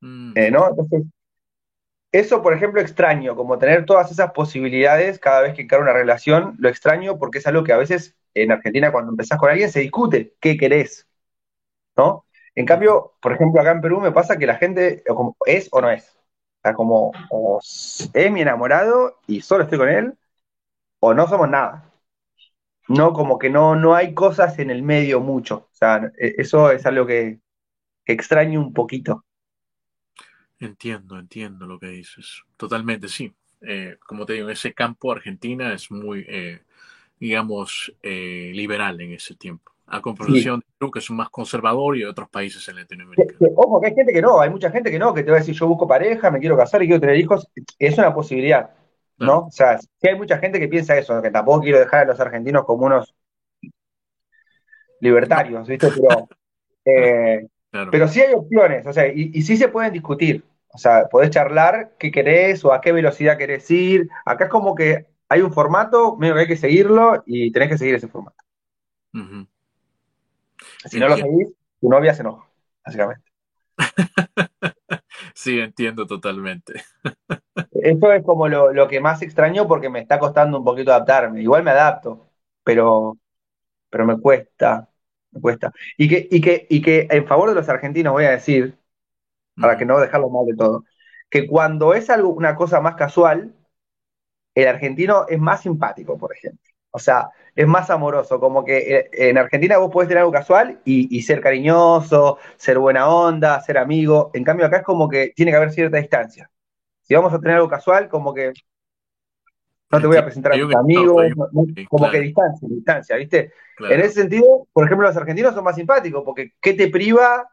mm. eh, ¿no? Entonces, eso, por ejemplo, extraño, como tener todas esas posibilidades cada vez que encara una relación, lo extraño porque es algo que a veces en Argentina cuando empezás con alguien se discute, ¿qué querés? ¿No? En cambio, por ejemplo, acá en Perú me pasa que la gente es o no es. O sea, como es mi enamorado y solo estoy con él, o no somos nada. No, como que no, no hay cosas en el medio mucho. O sea, e, eso es algo que extraño un poquito. Entiendo, entiendo lo que dices. Totalmente, sí. Eh, como te digo, ese campo Argentina es muy, eh, digamos, eh, liberal en ese tiempo. A comparación de Perú, que es más conservador y de otros países en Latinoamérica. ojo, que hay gente que no, hay mucha gente que no, que te va a decir yo busco pareja, me quiero casar y quiero tener hijos. Es una posibilidad, ¿no? O sea, sí hay mucha gente que piensa eso, que tampoco quiero dejar a los argentinos como unos libertarios, ¿viste? Pero, pero sí hay opciones, o sea, y, y sí se pueden discutir. O sea, podés charlar qué querés o a qué velocidad querés ir. Acá es como que hay un formato, medio que hay que seguirlo y tenés que seguir ese formato. Si no lo seguís, tu novia se enoja, básicamente. sí, entiendo totalmente. Eso es como lo, que más extraño porque me está costando un poquito adaptarme. Igual me adapto, pero, pero me cuesta, me cuesta. Y que, y, que, y que en favor de los argentinos voy a decir, para que no dejarlo mal de todo, que cuando es algo, una cosa más casual, el argentino es más simpático, por ejemplo. O sea, es más amoroso, como que eh, en Argentina vos podés tener algo casual y, y, ser cariñoso, ser buena onda, ser amigo. En cambio acá es como que tiene que haber cierta distancia. Si vamos a tener algo casual, como que no te voy a presentar a tus amigos, como que distancia, distancia, ¿viste? En ese sentido, por ejemplo, los argentinos son más simpáticos, porque ¿qué te priva?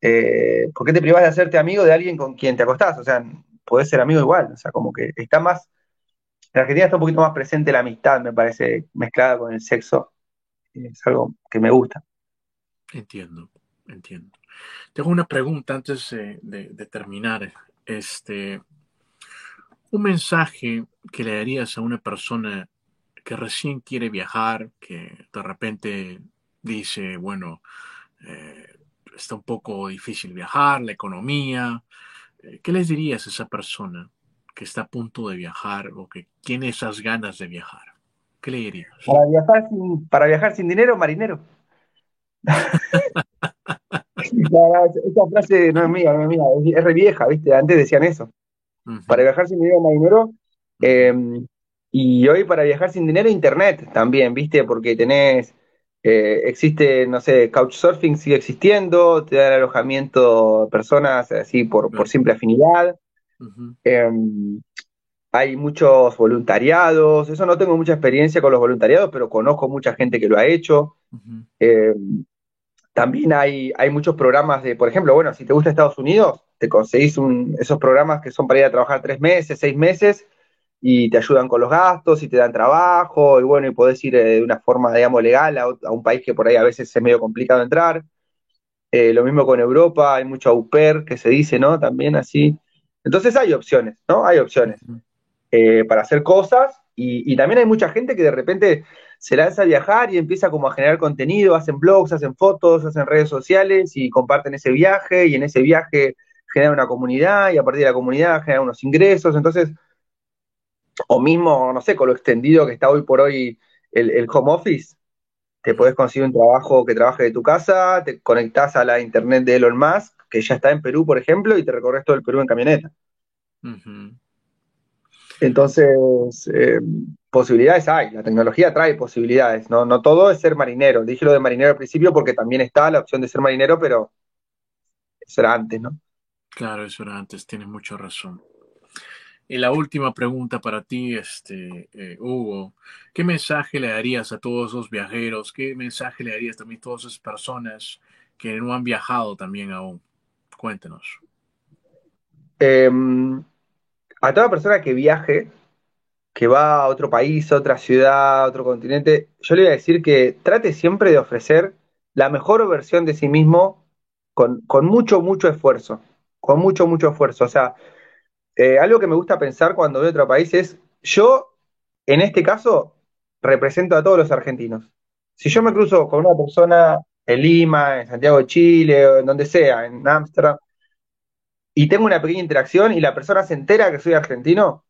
Eh, ¿Por qué te privas de hacerte amigo de alguien con quien te acostás? O sea, podés ser amigo igual, o sea, como que está más en Argentina está un poquito más presente la amistad, me parece, mezclada con el sexo. Es algo que me gusta. Entiendo, entiendo. Tengo una pregunta antes de, terminar. Este, un mensaje que le darías a una persona que recién quiere viajar, que de repente dice, bueno, eh, está un poco difícil viajar, la economía. Eh, ¿Qué les dirías a esa persona? que está a punto de viajar o que tiene esas ganas de viajar? ¿Qué le dirías? Para viajar sin, para viajar sin dinero, marinero. esa frase no es mía, no es mía, es, re vieja, ¿viste? Antes decían eso. Para viajar sin dinero, marinero. Em, y hoy para viajar sin dinero, internet también, ¿viste? Porque tenés, eh, existe, no sé, Couchsurfing sigue existiendo, te da el alojamiento personas así por, por simple afinidad. Em, hay muchos voluntariados, eso no tengo mucha experiencia con los voluntariados, pero conozco mucha gente que lo ha hecho. Em, también hay, hay muchos programas de, por ejemplo, bueno, si te gusta Estados Unidos, te conseguís esos programas que son para ir a trabajar tres meses, seis meses, y te ayudan con los gastos y te dan trabajo, y bueno, y podés ir eh, de una forma, digamos, legal a, un país que por ahí a veces es medio complicado entrar. Eh, lo mismo con Europa, hay mucho au pair que se dice, ¿no? También así. Entonces hay opciones, ¿no? Hay opciones eh, para hacer cosas y, también hay mucha gente que de repente se lanza a viajar y empieza como a generar contenido, hacen blogs, hacen fotos, hacen redes sociales y comparten ese viaje y en ese viaje genera una comunidad y a partir de la comunidad genera unos ingresos. Entonces, o mismo, no sé, con lo extendido que está hoy por hoy el, el home office, te podés conseguir un trabajo que trabaje de tu casa, te conectás a la internet de Elon Musk que ya está en Perú, por ejemplo, y te recorres todo el Perú en camioneta. Entonces, eh, posibilidades hay, la tecnología trae posibilidades, ¿no? No todo es ser marinero. Dije lo de marinero al principio porque también está la opción de ser marinero, pero eso era antes, ¿no? Claro, eso era antes, tienes mucha razón. Y la última pregunta para ti, este, eh, Hugo, ¿qué mensaje le darías a todos los viajeros? ¿Qué mensaje le darías también a todas esas personas que no han viajado también aún? Cuéntenos. Em, a toda persona que viaje, que va a otro país, a otra ciudad, a otro continente, yo le voy a decir que trate siempre de ofrecer la mejor versión de sí mismo con, mucho, mucho esfuerzo. Con mucho, mucho esfuerzo. O sea, eh, algo que me gusta pensar cuando a otro país es, yo, en este caso, represento a todos los argentinos. Si yo me cruzo con una persona en Lima, en Santiago de Chile, o en donde sea, en Ámsterdam, y tengo una pequeña interacción y la persona se entera que soy argentino,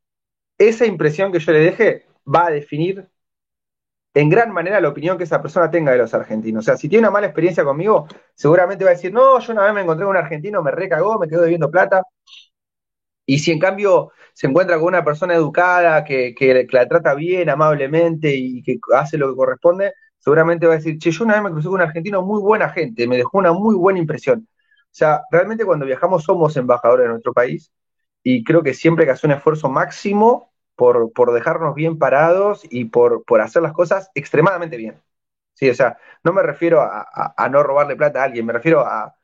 esa impresión que yo le deje va a definir en gran manera la opinión que esa persona tenga de los argentinos. O sea, si tiene una mala experiencia conmigo, seguramente va a decir, no, yo una vez me encontré con un argentino, me recagó, me quedó debiendo plata. Y si en cambio se encuentra con una persona educada, que, que, la trata bien, amablemente y que hace lo que corresponde, seguramente va a decir, che, yo una vez me crucé con un argentino muy buena gente, me dejó una muy buena impresión. O sea, realmente cuando viajamos somos embajadores de nuestro país y creo que siempre que hacer un esfuerzo máximo por, por dejarnos bien parados y por, por, hacer las cosas extremadamente bien. Sí, o sea, no me refiero a, no robarle plata a alguien, me refiero a,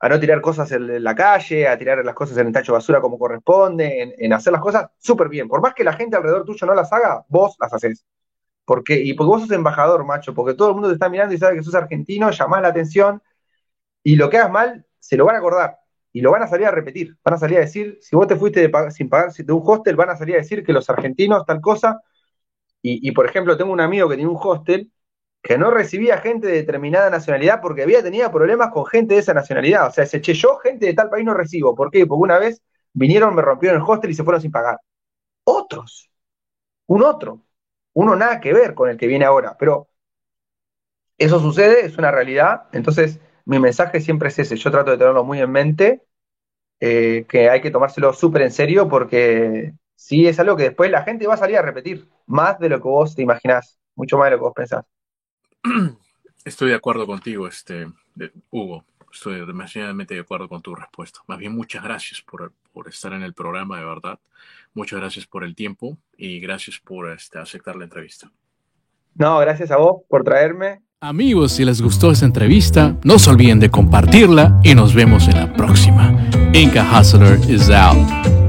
a, no tirar cosas en la calle, a tirar las cosas en el tacho de basura como corresponde, en, hacer las cosas súper bien. Por más que la gente alrededor tuyo no las haga, vos las haces. Porque, y porque vos sos embajador, macho, porque todo el mundo te está mirando y sabe que sos argentino, llamás la atención, y lo que hagas mal, se lo van a acordar y lo van a salir a repetir. Van a salir a decir, si vos te fuiste sin pagar de un hostel, van a salir a decir que los argentinos tal cosa. Y, por ejemplo, tengo un amigo que tiene un hostel que no recibía gente de determinada nacionalidad porque había tenido problemas con gente de esa nacionalidad. O sea, se che, yo gente de tal país no recibo. ¿Por qué? Porque una vez vinieron, me rompieron el hostel y se fueron sin pagar. Otros. Un otro. uno nada que ver con el que viene ahora, pero eso sucede, es una realidad, entonces mi mensaje siempre es ese, yo trato de tenerlo muy en mente, eh, que hay que tomárselo súper en serio porque sí es algo que después la gente va a salir a repetir, más de lo que vos te imaginás, mucho más de lo que vos pensás. Estoy de acuerdo contigo, este, Hugo. Estoy demasiadamente de acuerdo con tu respuesta. Más bien, muchas gracias por, estar en el programa, de verdad. Muchas gracias por el tiempo y gracias por este, aceptar la entrevista. No, gracias a vos por traerme. Amigos, si les gustó esta entrevista, no se olviden de compartirla y nos vemos en la próxima. Inca Hustler is out.